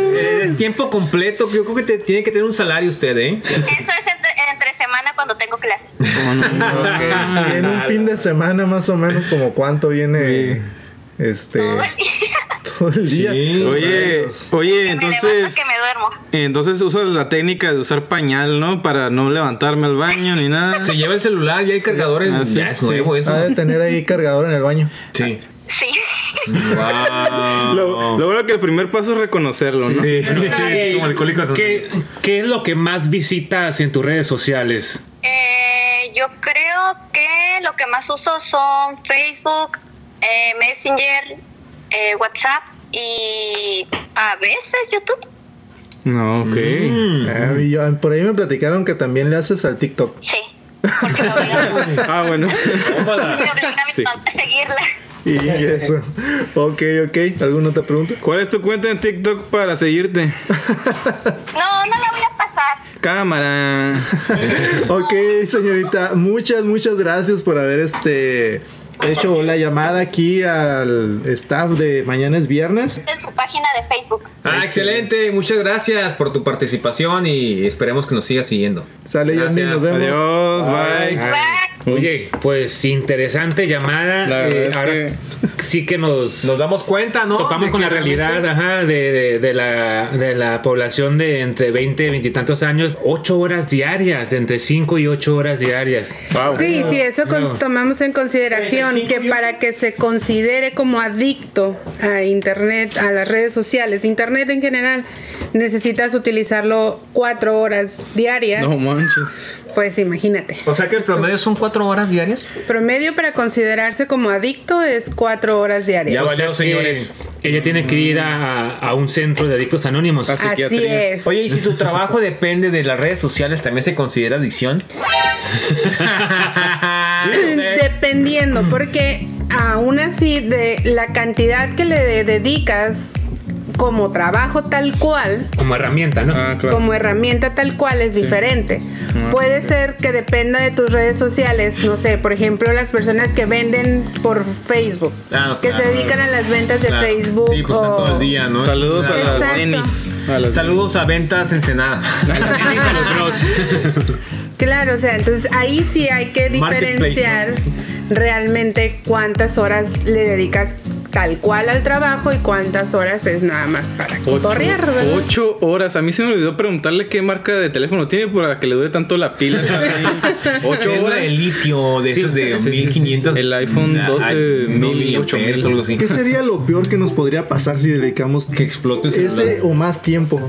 es tiempo completo. Yo creo que te- tiene que tener un salario usted, ¿eh? Eso es entre, entre semana cuando tengo clases. Y en un fin de semana, más o menos, como cuánto viene este Todo el día. todo el día. Sí. Oye, oye, Que me levanto, entonces. que me duermo. Entonces usas la técnica de usar pañal, ¿no? Para no levantarme al baño ni nada. Se lleva el celular y hay cargadores. Ah, sí. ya eso. Ha de tener ahí cargador en el baño. Sí. Sí. Wow. Lo, lo bueno que el primer paso es reconocerlo, ¿no? Sí. Como alcohólicos. ¿Qué, ¿Qué es lo que más visitas en tus redes sociales? Eh, yo creo que lo que más uso son Facebook, eh, Messenger, eh, WhatsApp y a veces YouTube. No, ok. Ah, y yo- por ahí me platicaron que también le haces al TikTok. Sí. Porque me obligan, Ah, bueno. me obligan a mi Sí. mamá a seguirla. Y eso. Ok, ok. ¿Alguna otra pregunta? ¿Cuál es tu cuenta en TikTok para seguirte? No, no la voy a pasar. Cámara. Ok, señorita, muchas, muchas gracias por haber este hecho la llamada aquí al staff de Mañana es Viernes. En su página de Facebook. Ah, excelente. Muchas gracias por tu participación y esperemos que nos sigas siguiendo. Sale, Gracias. nos vemos. Adiós, bye. Bye. Oye, pues interesante llamada. La Eh, es ahora que- sí que nos, Nos damos cuenta, ¿no? topamos De con la realidad ajá, de, de- de la, de la población de entre 20 y 20 y tantos años. 8 horas diarias, de entre 5 y 8 horas diarias. Sí, sí, eso con- tomamos en consideración que para que se considere como adicto a Internet, a las redes sociales, Internet en general, necesitas utilizarlo cuatro horas diarias. No manches. Pues imagínate. O sea que el promedio son cuatro horas diarias. Promedio para considerarse como adicto es cuatro horas diarias. Ya valió, señores. Ella tiene que ir a, a un centro de adictos anónimos. Así psiquiatría. es. Oye, ¿y si tu trabajo depende de las redes sociales, también se considera adicción? Dependiendo, porque aún así de la cantidad que le dedicas como trabajo tal cual, Como herramienta, ¿no? Ah, claro. como herramienta tal cual es diferente. Puede ser que dependa de tus redes sociales, no sé, por ejemplo, las personas que venden por Facebook, Ah, que claro. se dedican a las ventas de Claro. Facebook. Sí, pues o- todo el día, ¿no? Saludos a Claro. las. A las Saludos a ventas Ensenada. A los bros. Claro, o sea, entonces ahí sí hay que diferenciar realmente cuántas horas le dedicas tal cual al trabajo y cuántas horas es nada más para ¿verdad? ocho horas. A mí se me olvidó preguntarle qué marca de teléfono tiene para que le dure tanto la pila. ocho horas. de litio, de esos de sí, sí, sí. 1500. El iPhone Ah, 12, no, 1000, 8000. algo así. ¿Qué sería lo peor que nos podría pasar si dedicamos Que explote el celular. ese o más tiempo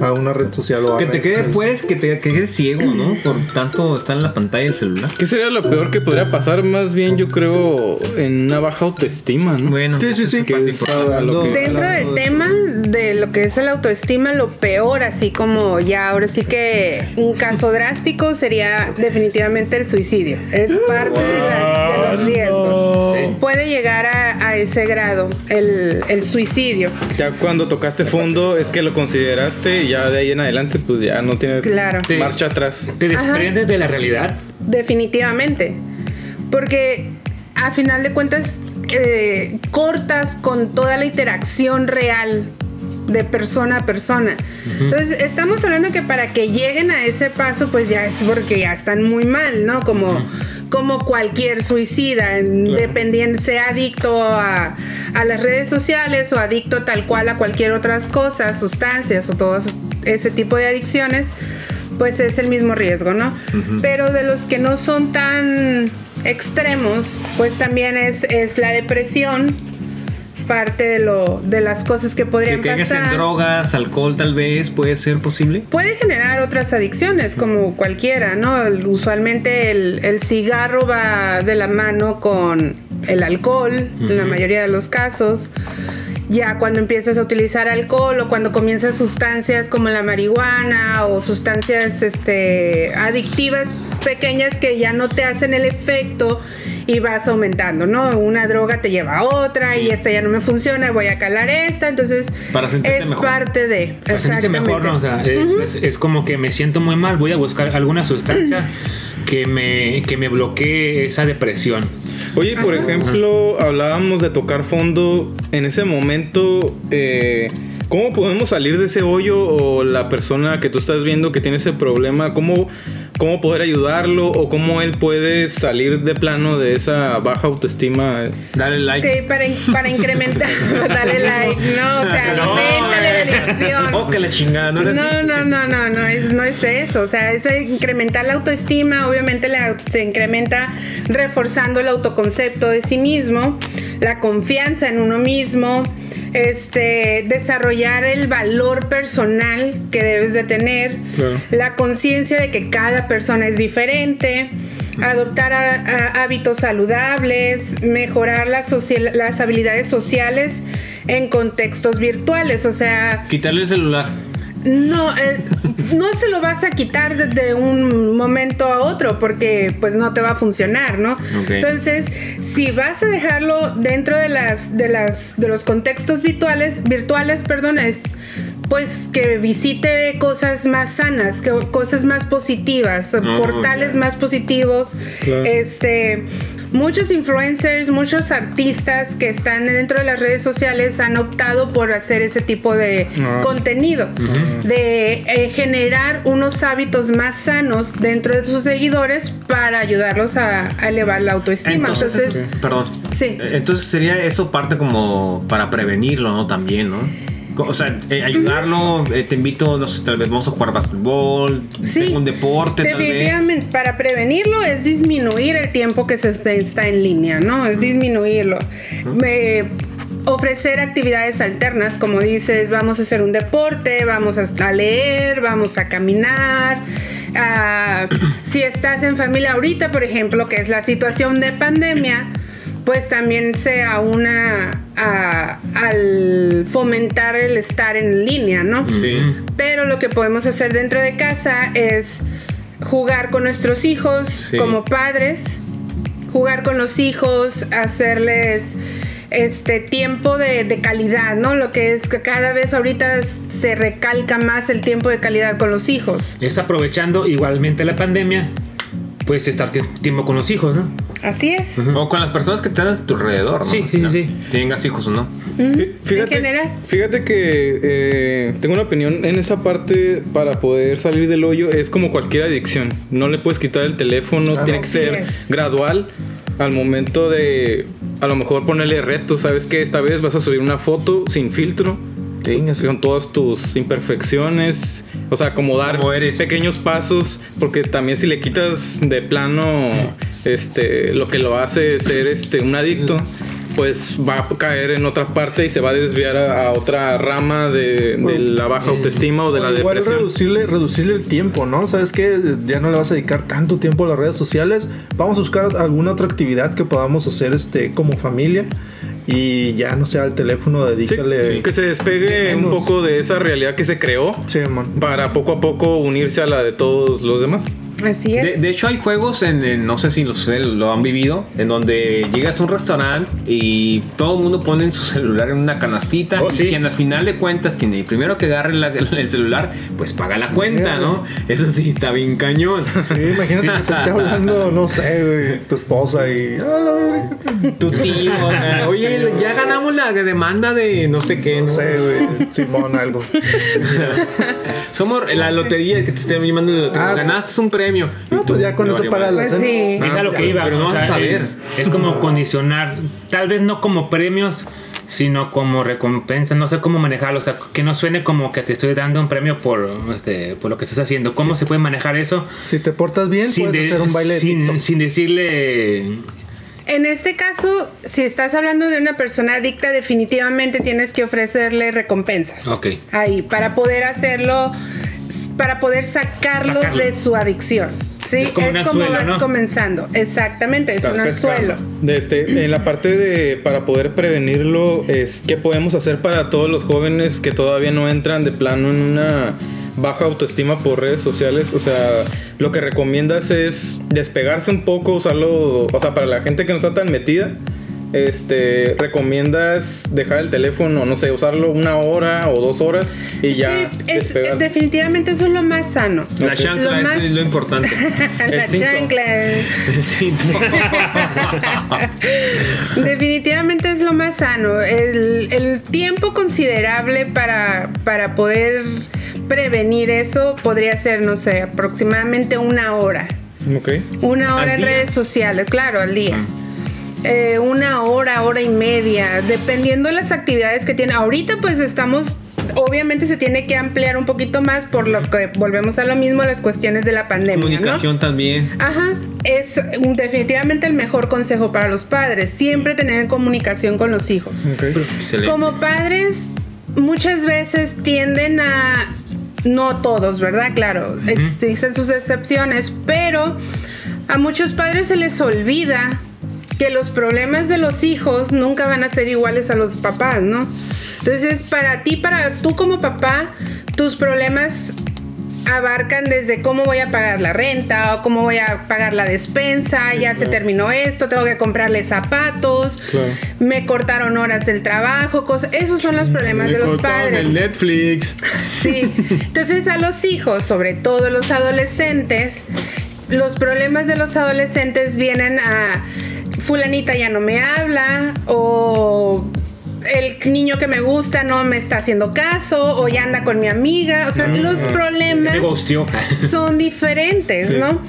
a una red social o a Que te quede, pues, que te que quedes ciego, ¿no? Por tanto, está en la pantalla del celular. ¿Qué sería lo peor que podría pasar? Más bien, yo creo, en una baja autoestima, ¿no? Bueno, Sí, sí, sí. es parte Que es- importante. a lo que- Dentro del tema de lo que es la autoestima, lo peor, así como ya ahora sí que un caso drástico sería definitivamente el suicidio. Es parte de, las- de los riesgos. Puede llegar a, a ese grado el, el suicidio. Ya cuando tocaste fondo es que lo consideraste y ya de ahí en adelante pues ya no tiene Claro. marcha atrás. ¿Te desprendes de la realidad? Definitivamente. Porque a final de cuentas eh, cortas con toda la interacción real de persona a persona. Entonces, estamos hablando que para que lleguen a ese paso, pues ya es porque ya están muy mal, ¿no? Como, como cualquier suicida, dependiendo, sea adicto a, a las redes sociales o adicto tal cual a cualquier otras cosas, sustancias o todo ese tipo de adicciones, pues es el mismo riesgo, ¿no? Pero de los que no son tan extremos, pues también es, es la depresión, parte de lo de las cosas que Que podrían en pasar. drogas, alcohol, tal vez, puede ser posible. Puede generar otras adicciones, como cualquiera, ¿no? El- usualmente el, el cigarro va de la mano con el alcohol, en la mayoría de los casos. Ya cuando empiezas a utilizar alcohol o cuando comienzas sustancias como la marihuana o sustancias este, adictivas pequeñas que ya no te hacen el efecto y vas aumentando, ¿no? Una droga te lleva a otra y esta ya no me funciona, voy a calar esta, entonces Para sentirte es mejor. parte de... Para sentirse mejor, ¿no? O sea, es, es- es como que me siento muy mal, voy a buscar alguna sustancia que me, que me bloquee esa depresión. Oye, por ejemplo, hablábamos de tocar fondo. En ese momento, eh, ¿cómo podemos salir de ese hoyo o la persona que tú estás viendo que tiene ese problema, cómo, cómo poder ayudarlo o cómo él puede salir de plano de esa baja autoestima? Dale like. Ok, para, para incrementar, dale like, no, o sea, No, la diversión. Oh, que la chingada, no No, no, no, no, no es, no es eso. O sea, es incrementar la autoestima. Obviamente la- se incrementa reforzando el autoconcepto de sí mismo, la confianza en uno mismo, este, desarrollar el valor personal que debes de tener, Claro. la conciencia de que cada persona es diferente. Adoptar a- a- hábitos saludables, mejorar social- las habilidades sociales en contextos virtuales, o sea, Quitarle el celular. No, eh, no se lo vas a quitar de, un momento a otro porque pues no te va a funcionar, ¿no? Entonces, si vas a dejarlo dentro de las de las de los contextos virtuales, virtuales, perdón, es pues que visite cosas más sanas, que cosas más positivas, Oh, portales más positivos, Claro. este muchos influencers, muchos artistas que están dentro de las redes sociales han optado por hacer ese tipo de Ah. contenido, de eh, generar unos hábitos más sanos dentro de sus seguidores para ayudarlos a, a elevar la autoestima. Entonces, perdón. Sí. Entonces sería eso parte como para prevenirlo, ¿no? También, ¿no? O sea, eh, ayudarlo, eh, te invito, no sé, tal vez vamos a jugar básquetbol, Sí, un deporte, tal vez. definitivamente para prevenirlo es disminuir el tiempo que se está, está en línea, ¿no? Es disminuirlo. Ofrecer actividades alternas, como dices, vamos a hacer un deporte, vamos a leer, vamos a caminar. ah, si estás en familia ahorita, por ejemplo, que es la situación de pandemia, pues también sea una a- al fomentar el estar en línea, ¿no? Sí. Pero lo que podemos hacer dentro de casa es jugar con nuestros hijos Sí. como padres, jugar con los hijos, hacerles este tiempo de, de calidad, ¿no? Lo que es que cada vez ahorita se recalca más el tiempo de calidad con los hijos. Es aprovechando igualmente la pandemia, pues estar tie- tiempo con los hijos, ¿no? Así es. O con las personas que están a tu alrededor, ¿no? Sí, sí, No, sí. Tengas hijos o no. Fí- Fíjate, En general. fíjate que eh, tengo una opinión en esa parte para poder salir del hoyo. Es como cualquier adicción. No le puedes quitar el teléfono, tiene que ser es. gradual. Al momento de a lo mejor ponerle retos, sabes que esta vez vas a subir una foto sin filtro. Tengas. Con todas tus imperfecciones, o sea, acomodar pequeños pasos, porque también si le quitas de plano este lo que lo hace ser este un adicto, pues va a caer en otra parte y se va a desviar a, a otra rama de, de la baja autoestima o de la Igual depresión. reducirle, reducirle el tiempo, ¿no? ¿Sabes qué? Ya no le vas a dedicar tanto tiempo a las redes sociales. Vamos a buscar alguna otra actividad que podamos hacer este como familia. Y ya no sea el teléfono, Sí, dedícale. que se despegue un poco de esa realidad que se creó Sí, para poco a poco unirse a la de todos los demás. Así De, es. de hecho, hay juegos en, en- no sé si ustedes lo han vivido, en donde llegas a un restaurante y todo el mundo pone en su celular en una canastita Oh, y sí. quien al final de cuentas, quien el primero que agarre la- el celular, pues paga la cuenta, ¿no? Eso sí está bien cañón. Sí, imagínate que te esté hablando, no sé, güey, tu esposa y. "Ah, la verga". Tu tío, o sea, oye, ya ganamos la demanda de no sé qué, No no sé, güey. Simón, algo. Somos la lotería que te estén llamando de lotería. Ah. Ganaste un premio. No, pues ya con eso pagas la Pues cena. sí. Es a lo que iba, pero no vas a saber. Es, es como condicionar, tal vez no como premios, sino como recompensa, no sé cómo manejarlo, o sea, que no suene como que te estoy dando un premio por, este, por lo que estás haciendo. ¿Cómo se puede manejar eso? Si te portas bien, puedes de- hacer un baile de sin, TikTok. sin decirle En este caso, si estás hablando de una persona adicta, definitivamente tienes que ofrecerle recompensas. Ok. Ahí, para poder hacerlo, para poder sacarlo, Sacarlo. de su adicción. Sí, es, Es como anzuelo, vas ¿no? comenzando. Exactamente, es Estás un anzuelo. De este, en la parte de para poder prevenirlo, es qué podemos hacer para todos los jóvenes que todavía no entran de plano en una baja autoestima por redes sociales. O sea, lo que recomiendas es despegarse un poco, usarlo, o sea, para la gente que no está tan metida. Este, recomiendas dejar el teléfono, no sé, usarlo una hora o dos horas y ya es- definitivamente eso es lo más sano. La chancla Lo más- es lo importante. La chancla. El cinto. Definitivamente es lo más sano. El, el tiempo considerable para, para poder prevenir eso podría ser, no sé, aproximadamente una hora. Ok. Una hora ¿Al en día? redes sociales, claro, al día. Eh, una hora, hora y media, dependiendo de las actividades que tiene. Ahorita pues estamos, obviamente se tiene que ampliar un poquito más por lo que volvemos a lo mismo, las cuestiones de la pandemia. ¿no? Comunicación también. Ajá, es un- definitivamente el mejor consejo para los padres, siempre tener comunicación con los hijos. Como padres, muchas veces tienden a, no todos, ¿verdad? Claro, existen sus excepciones, pero a muchos padres se les olvida que los problemas de los hijos nunca van a ser iguales a los papás, ¿no? Entonces, para ti, para tú como papá, tus problemas abarcan desde cómo voy a pagar la renta o cómo voy a pagar la despensa, ya se terminó esto, tengo que comprarle zapatos, Claro. me cortaron horas del trabajo, cosas, esos son los problemas de los padres. El Netflix. Sí. Entonces a los hijos, sobre todo los adolescentes, los problemas de los adolescentes vienen a fulanita ya no me habla o el niño que me gusta no me está haciendo caso o ya anda con mi amiga. O sea, los problemas son diferentes, ¿no?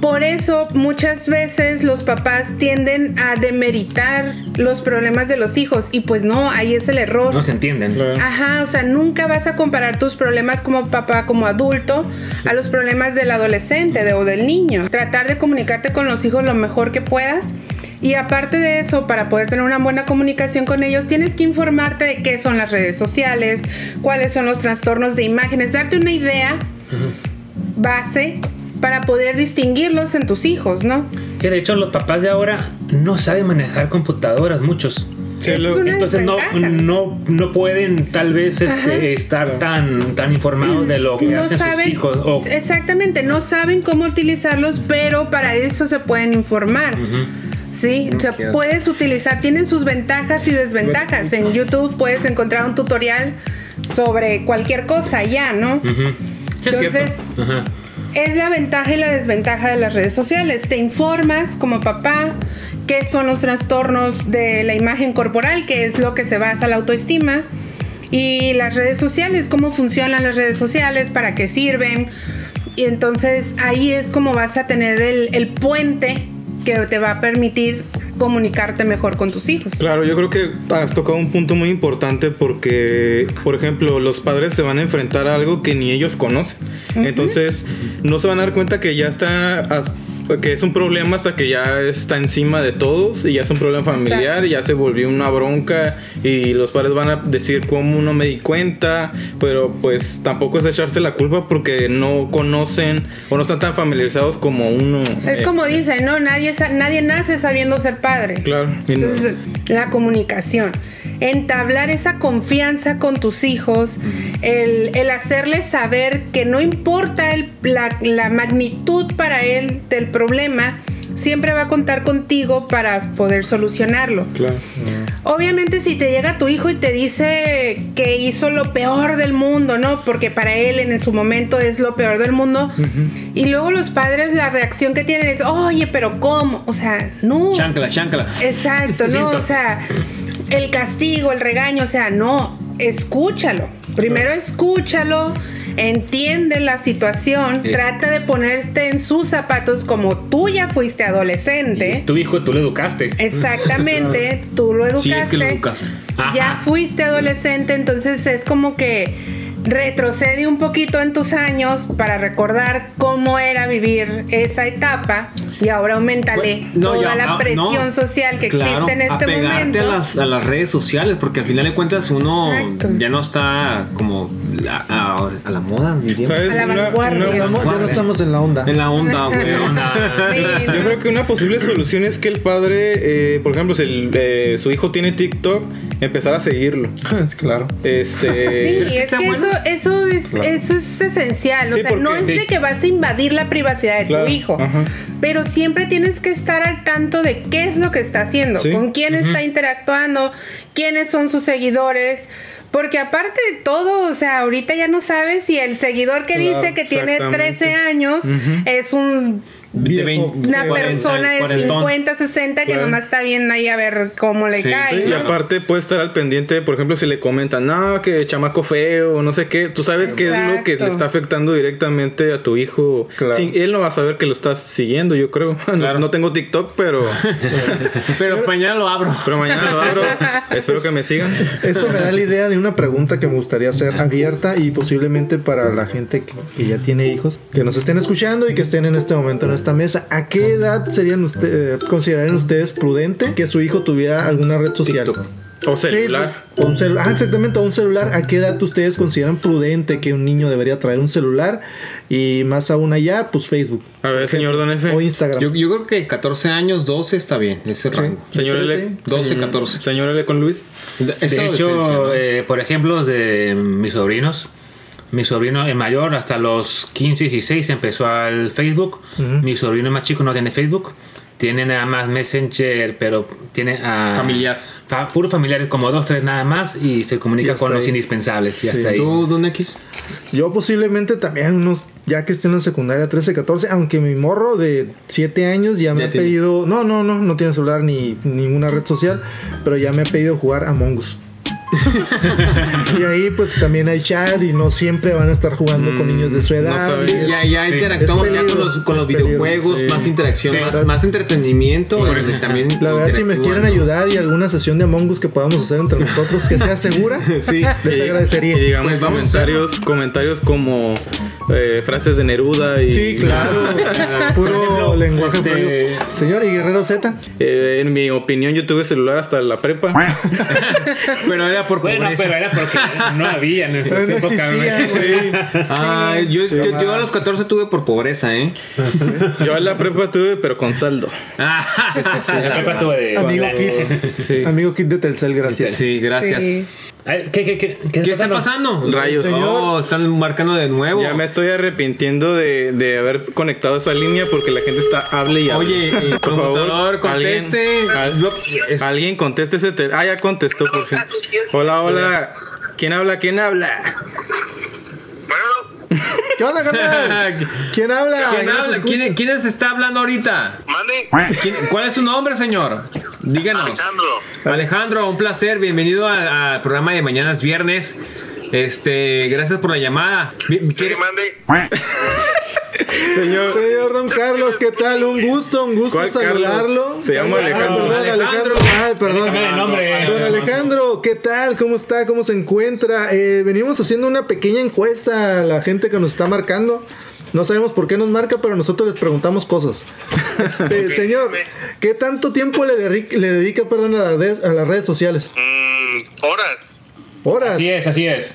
Por eso muchas veces los papás tienden a demeritar los problemas de los hijos y pues no, ahí es el error. No se entienden. Ajá, o sea, nunca vas a comparar tus problemas como papá, como adulto, a los problemas del adolescente de- o del niño. Tratar de comunicarte con los hijos lo mejor que puedas. Y aparte de eso, para poder tener una buena comunicación con ellos, tienes que informarte de qué son las redes sociales, cuáles son los trastornos de imágenes, darte una idea base para poder distinguirlos en tus hijos, ¿no? Que de hecho los papás de ahora no saben manejar computadoras, muchos. Una Entonces no, no, no pueden tal vez este, estar tan, tan informados de lo que no hacen saben sus hijos. O- exactamente no saben cómo utilizarlos pero para eso se pueden informar sí o sea puedes utilizar tienen sus ventajas y desventajas en YouTube puedes encontrar un tutorial sobre cualquier cosa ya no. Sí, es. Entonces- es la ventaja y la desventaja de las redes sociales. Te informas como papá qué son los trastornos de la imagen corporal, que es lo que se basa la autoestima, y las redes sociales, cómo funcionan las redes sociales, para qué sirven. Y entonces ahí es como vas a tener el, el puente que te va a permitir comunicarte mejor con tus hijos. Claro, yo creo que has tocado un punto muy importante porque, por ejemplo, los padres se van a enfrentar a algo que ni ellos conocen. Entonces, no se van a dar cuenta que ya está, que es un problema hasta que ya está encima de todos y ya es un problema familiar Exacto. y ya se volvió una bronca y los padres van a decir cómo no me di cuenta, pero pues tampoco es echarse la culpa porque no conocen o no están tan familiarizados como uno. Es eh, como dicen, ¿no? Nadie, nadie nace sabiendo ser padre. Claro. y no- Entonces, la comunicación. Entablar esa confianza con tus hijos, el, el hacerles saber que no importa el- la, la magnitud para él del problema, siempre va a contar contigo para poder solucionarlo. claro. Obviamente si te llega tu hijo y te dice que hizo lo peor del mundo, ¿no? Porque para él en su momento es lo peor del mundo. Y luego los padres la reacción que tienen es, oye, pero ¿cómo? O sea, no. Chancla, chancla. Exacto, ¿no? O sea, el castigo, el regaño, o sea, no, escúchalo. Primero escúchalo, entiende la situación, Sí. trata de ponerte en sus zapatos como tú ya fuiste adolescente. Tu hijo tú lo educaste. Exactamente, tú lo educaste. Sí, es que lo educaste. Ya fuiste adolescente, entonces es como que retrocede un poquito en tus años para recordar cómo era vivir esa etapa Y ahora aumentale Pues, No, toda ya, la ah, presión no. social que Claro, existe en este apegarte momento. A las, a las redes sociales, porque al final de cuentas uno Exacto. ya no está como a, a- a la moda, diría. ¿Sabes? A la Una- vanguardia. una- Estamos- ya no estamos en la onda. En la onda, güey. Sí, Yo creo que una posible solución es que el padre, eh, por ejemplo, si el, eh, su hijo tiene TikTok, empezar a seguirlo. claro. Este. Sí, es que eso, eso, es, eso es esencial. Sí, o sea, no es de que vas a invadir la privacidad de Claro, tu hijo. ajá. Pero siempre tienes que estar al tanto de qué es lo que está haciendo, Sí. con quién está interactuando, quiénes son sus seguidores. Porque aparte de todo, o sea, ahorita ya no sabes si el seguidor que Claro, dice que tiene exactamente. 13 años es un De una persona de cuarentón. 50, 60 que Claro. nomás está viendo ahí a ver cómo le Sí, cae. Y ¿no? aparte puede estar al pendiente, por ejemplo, si le comentan, no, que chamaco feo, no sé qué, tú sabes qué es lo que le está afectando directamente a tu hijo. Claro. Sí, él no va a saber que lo estás siguiendo, yo creo. No- No, tengo TikTok, pero, Pero mañana lo abro. pero mañana lo abro. Espero que me sigan. Eso me da la idea de una pregunta que me gustaría hacer abierta y posiblemente para la gente que, que ya tiene hijos, que nos estén escuchando y que estén en este momento en esta mesa. ¿A qué edad serían ustedes, considerarían ustedes prudente que su hijo tuviera alguna red social? TikTok. O celular. O un celular. Ah, exactamente, un celular. ¿A qué edad ustedes consideran prudente que un niño debería traer un celular? Y más aún allá, pues Facebook. A ver, señor Don F. O Instagram. Yo, yo creo que 14 años, 12 está bien. Ese rango. Señor L. 13, 12, 14. Señor L. con Luis. De hecho, eh, por ejemplo, de mis sobrinos, mi sobrino es mayor, hasta los 15, 16 empezó al Facebook. Mi sobrino más chico no tiene Facebook. Tiene nada más Messenger, pero tiene a... Familiar. Fa, puro familiar, como dos, tres nada más, y se Y comunica hasta con los ahí. indispensables. Y Sí. hasta ahí. ¿Tú, Don X? Yo posiblemente también unos, ya que estén en secundaria 13, 14, aunque mi morro de 7 años ya me Ya ha tiene. pedido, no, no, no, no tiene celular ni ninguna red social, pero ya me ha pedido jugar Among Us. y ahí pues también hay chat y no siempre van a estar jugando con niños de su edad. no saben. y es- Ya, ya interactuamos ya con los, con los videojuegos, sí. más interacción, Sí. más, más entretenimiento. También La verdad, si me quieren ¿no? ayudar y alguna sesión de Among Us que podamos hacer entre nosotros que sea segura, Sí. les Y- agradecería. Y digamos Pues comentarios, comentarios como eh, frases de Neruda y Sí, claro. Puro ejemplo, lenguaje este-. Señor, ¿y Guerrero Z? Eh, en mi opinión, yo tuve celular hasta la prepa. Pero era por Bueno, pobreza. pero era porque no había en nuestras Pero no épocas. existía, güey. Ah, yo, Sí, yo, yo a los 14 tuve por pobreza, ¿eh? Yo en la prepa tuve, pero con saldo. Ah, En la prepa tuve de- Amigo Kit. Sí. Amigo Kit de Telcel, gracias. sí, gracias. Sí. ¿Qué, qué, qué, qué ¿Qué está pasando? Rayos. Oh, están marcando de nuevo. Ya me estoy arrepintiendo de, de haber conectado esa línea porque la gente está hable y hable. Oye, eh, por favor, conteste. Alguien, al- Yo- es- alguien conteste ese Ah, ya contestó por fin. Hola, hola. ¿Quién habla? ¿Quién habla? Bueno, ¿Qué onda, carnal? ¿Quién habla? ¿Quién habla? ¿Quién, está hablando ahorita? mande. ¿Quién- ¿Cuál es su nombre, señor? Díganos. Alejandro. Alejandro, un placer. Bienvenido al, al programa de Mañanas Viernes. Este, gracias por la llamada. Sí, ¿quiere- mande. Señor. Señor Don Carlos, ¿qué tal? Un gusto, un gusto ¿Cuál saludarlo. Se llama Ah, Alejandro. perdón, Alejandro. Alejandro. Ay, perdón. Nombre. Don Alejandro, ¿qué tal? ¿Cómo está? ¿Cómo se encuentra? Eh, venimos haciendo una pequeña encuesta a la gente que nos está marcando. No sabemos por qué nos marca, pero nosotros les preguntamos cosas. Este, señor, ¿qué tanto tiempo le, dedica perdón, a, las redes- a las redes sociales? Mm, horas. ¿Horas? Así es, así es.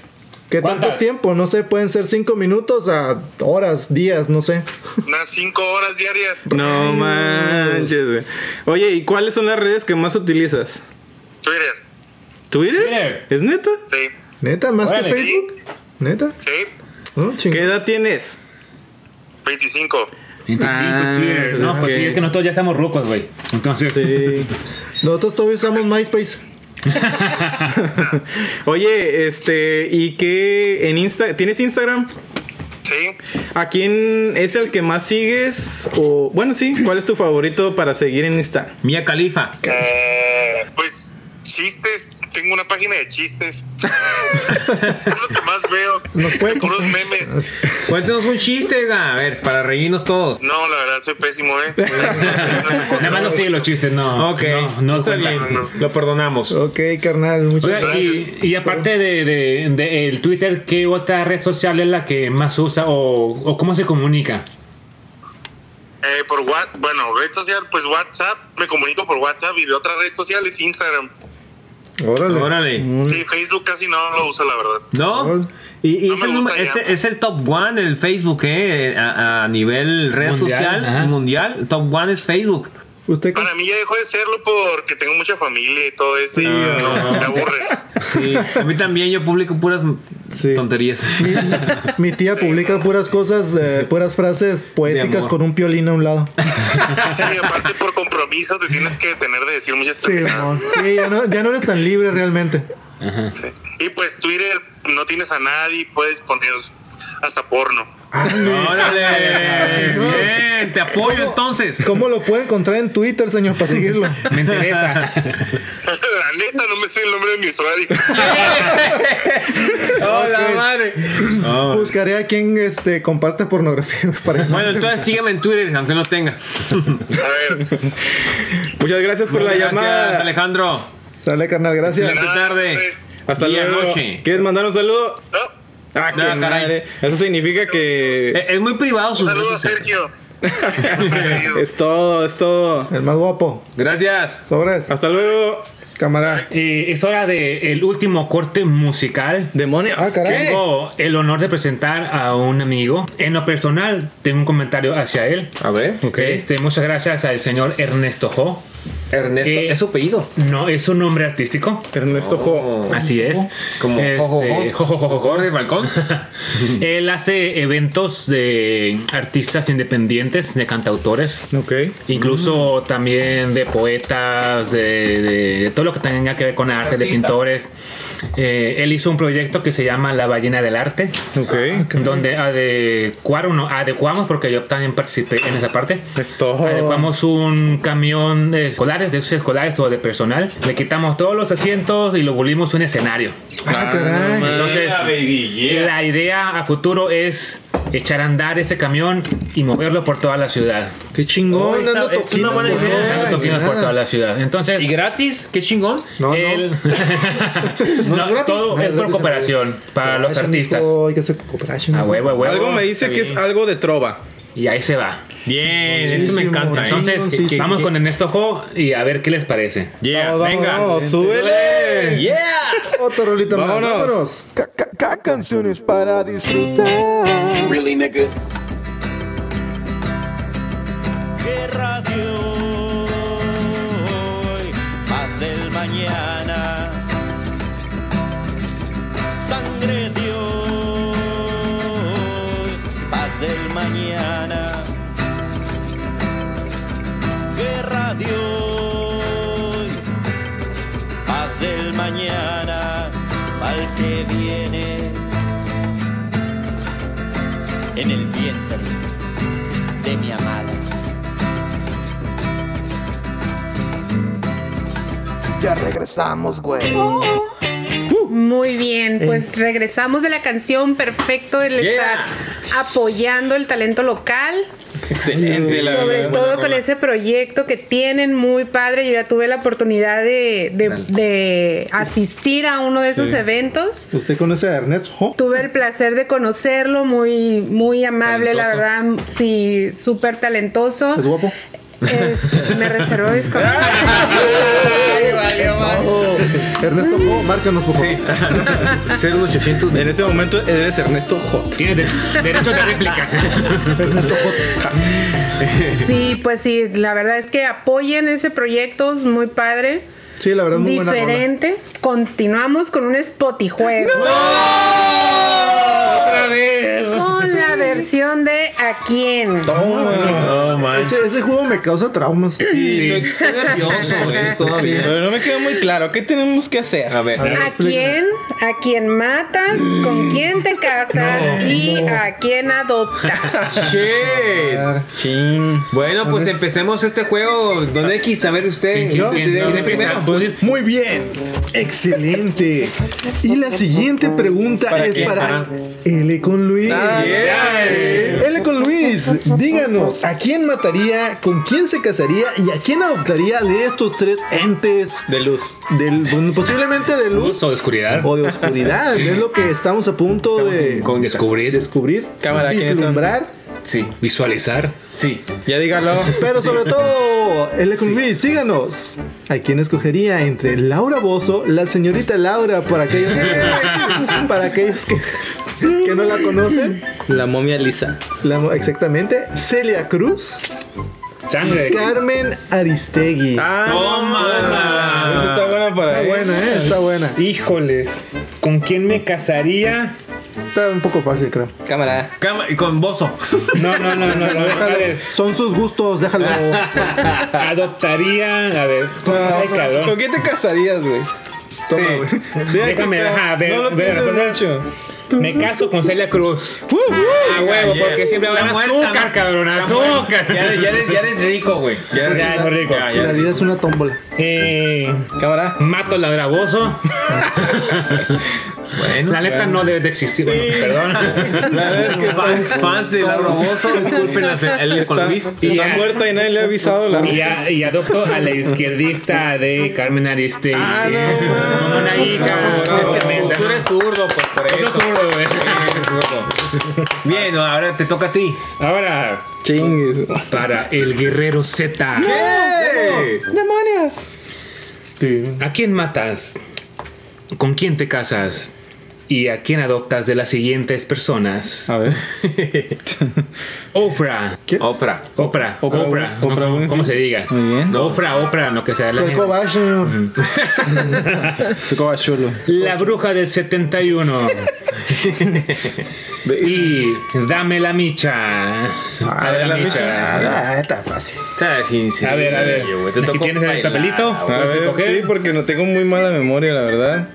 ¿Qué tanto tiempo? No sé, pueden ser cinco minutos a horas, días, no sé. Unas cinco horas diarias. No manches, güey. Oye, ¿y cuáles son las redes que más utilizas? Twitter. ¿Twitter? Twitter. ¿Es neta? Sí. ¿Neta? ¿Más Órale. que Facebook? ¿Neta? Sí. ¿No? Chingón. ¿Qué edad tienes? 25. 25 Ah, Twitter. No, es pues que- sí, es que nosotros ya estamos rucos, güey. Entonces, Sí. Nosotros todavía usamos MySpace. Oye, este, ¿y qué en Insta tienes Instagram? Sí. ¿A quién es el que más sigues? O bueno, sí, ¿cuál es tu favorito para seguir en Insta? Mía Califa. Eh, pues chistes. Tengo una página de chistes. es lo que más veo. Nos puede Puros memes. Cuéntenos un chiste. A ver, para reírnos todos. No, la verdad, soy pésimo, ¿eh? nada más no sigue los chistes, no. Ok, no, no está bien. no. Lo perdonamos. Ok, carnal, muchas Oiga, gracias. y, y aparte de, de- de el Twitter, ¿qué otra red social es la que más usa o, o cómo se comunica? Eh, por what, bueno, red social, pues WhatsApp, me comunico por WhatsApp y la otra red social es Instagram. Órale. Órale. Y Facebook casi no lo uso, la verdad. ¿No? Y, y No es, el, es, es top one el Facebook, ¿eh? A, a nivel red Mundial, social ajá. mundial. Top one es Facebook. ¿Usted? Para mí ya dejó de serlo porque tengo mucha familia y todo eso. y no, me aburre. Sí. A mí también yo publico puras Sí. tonterías. Mi tía publica puras cosas, eh, puras frases poéticas con un piolín a un lado. Sí, aparte por compromiso te tienes que detener de decir muchas Sí, no, sí, ya, no, ya no eres tan libre realmente. Sí. Y pues Twitter no tienes a nadie, puedes poner hasta porno. Órale. Bien, te apoyo entonces. ¿Cómo lo puede encontrar en Twitter, señor, para seguirlo? Me interesa. La neta, no me sé el nombre de mi usuario. Hola, madre. Oh. Buscaré a quien este, comparte pornografía. Para Bueno, entonces sígueme en Twitter, aunque no tenga. A ver, Muchas gracias por la Gracias, llamada. Alejandro. Sale, carnal, gracias. Excelente tarde. pues, Hasta Día, luego. noche. ¿Quieres mandar un saludo? no, Ah, qué Ah, caray. madre. Eso significa que Eh, Es muy privado un sus saludo a redes sociales. Sergio. es todo, es todo. El más guapo. Gracias. Sobres. Hasta luego. Cámara. Eh, es hora del último corte musical. Demonios. Ah, caray. Tengo el honor de presentar a un amigo. En lo personal, tengo un comentario hacia él. A ver. Este, muchas gracias al señor Ernesto Jo. Ernesto. Eh, ¿Es su apellido? No, es un nombre artístico. Ernesto Jo. Así es. Como Este, jo, jo, jo, jo, jo. Jorge Balcón. Él hace eventos de artistas independientes, de cantautores. Ok. Incluso también de poetas, de, de- de todo lo que tenga que ver con arte, de pintores. Eh, él hizo un proyecto que se llama La Ballena del Arte, Ok. donde adecuaron, no, adecuamos, porque yo también participé en esa parte. Es todo. Adecuamos un camión de escolares, de esos escolares o de personal. Le quitamos todos los asientos y lo volvimos un escenario. Ah, caray. Entonces, Yeah, baby, yeah. la idea a futuro es echar a andar ese camión y moverlo por toda la ciudad. Qué chingón. Oh, dando es una toquinas buena por idea. toda la Dando toquinas por toda la ciudad. Entonces, ¿Y gratis? ¿Qué chingón? No, él- no. No, gratis. todo Ah, es por cooperación para los Cooperation, artistas. mijo, Hay que hacer cooperation. A huevo, a huevo. Algo me dice que es algo de trova. Y ahí se va. Bien, eso me Muchísimo, encanta. Entonces, Sí, sí, vamos sí. con Ernesto Jo y a ver qué les parece. Yeah, Vamos, venga. vamos, súbele. Yeah. Otra rolita más. Vámonos. Vámonos. Ca- ca- ca- canciones para disfrutar. Really, nigga. que radio hoy, más del mañana. Sangre de Guerra de hoy, paz del mañana, al que viene en el vientre de mi amada. Ya regresamos, güey. Muy bien, pues regresamos de la canción perfecto del Yeah. estar apoyando el talento local, Excelente, la sobre verdad. todo con ese proyecto que tienen muy padre. Yo ya tuve la oportunidad de, de- de asistir a uno de esos eventos. ¿Usted conoce a Ernest Ho? Tuve el placer de conocerlo, muy, muy amable, la verdad, sí, súper talentoso. ¿Es guapo? Es- me reservo. Oh, Ernesto Ho, márcanos, por favor. 0800. En este momento eres Ernesto Hot. Tienes de- derecho de réplica. Ernesto Hot. Sí, pues sí, la verdad es que apoyen ese proyecto, es muy padre. Sí, la verdad, muy buena rola. diferente. Continuamos con un spotijuego. Otra vez. Con la versión de ¿A quién? No, man. Ese, ese juego me causa traumas. Sí, estoy, estoy nervioso, güey, todavía. Pero no me queda muy claro. ¿Qué tenemos que hacer? A ver. ¿A quién? ¿A quién matas? ¿Con quién te casas? ¿Y a quién adoptas? Shit. Chin. Bueno, pues empecemos este juego. Don X, a ver usted. ¿Quién- quién- ¿Quién quién primero? Empieza? Pues, Muy bien. Excelente. Y la siguiente pregunta ¿Para es quién? para Para- L con Luis. Ah, L con Luis, díganos, ¿a quién mataría, con quién se casaría y a quién adoptaría de estos tres entes De luz. del, bueno, posiblemente de luz luz o de oscuridad. o de oscuridad? es lo que estamos a punto de con descubrir. descubrir, Cámara, ¿quiénes son? vislumbrar. Sí. Visualizar. Sí. Ya dígalo. Pero sobre todo, el Luis, díganos. ¿A quién escogería entre Laura Bozo, la señorita Laura, para aquellos que, para aquellos que, que no la conocen? La momia lisa. La exactamente. Celia Cruz, Sangre. Carmen Aristegui. Ah. Esa está buena para Está buena, ¿eh? Está buena. Híjoles. ¿Con quién me casaría? Está un poco fácil, creo. Cámara. Cama- y con bozo. No, no, no, no. no. A Déjalo. ver. Son sus gustos, déjalo. Adoptaría. A ver. Ay, ¿Con quién te casarías, güey? Toma, güey. Que Déjame, ajá, a ver, No lo ver, mucho. Me caso con Celia Cruz. A huevo, yeah. porque siempre va a Está haber muerta, azúcar, cabrón, azúcar. Ya, eres- ya eres, ya eres rico, güey. Ya eres Ya, rico. Ya, ya. La vida es una tómbola. Eh, Cámara. mato al ladraboso. Bueno. La neta no debe de existir. Bueno, perdón. La verdad es que está, Fans, fans de Laura Bozo, disculpen el está, está Y ya. muerta y nadie le ha avisado la Y, ya- y adopto a la izquierdista de Carmen Aristegui. Ah, no, Como man. una hija. Bravo, tristemente, Tú eres zurdo, pues por eso. zurdo, güey. Eres zurdo. Bien, ahora te toca a ti. Ahora, Chingues. para el guerrero Z. ¡Demonios! ¿A quién matas? ¿Con quién te casas? ¿Y a quién adoptas de las siguientes personas? A ver. Oprah. Oprah. Oprah. Oprah- Oprah. Oprah ¿Cómo-. ¿Cómo se diga? Muy bien. Oprah, Oprah, lo que sea. La. La bruja del 71. y dame la micha. Dame la micha. Ah, está fácil. Está difícil. A ver, a ver. Te tienes el papelito. A ver, sí, porque no tengo muy mala memoria, la verdad.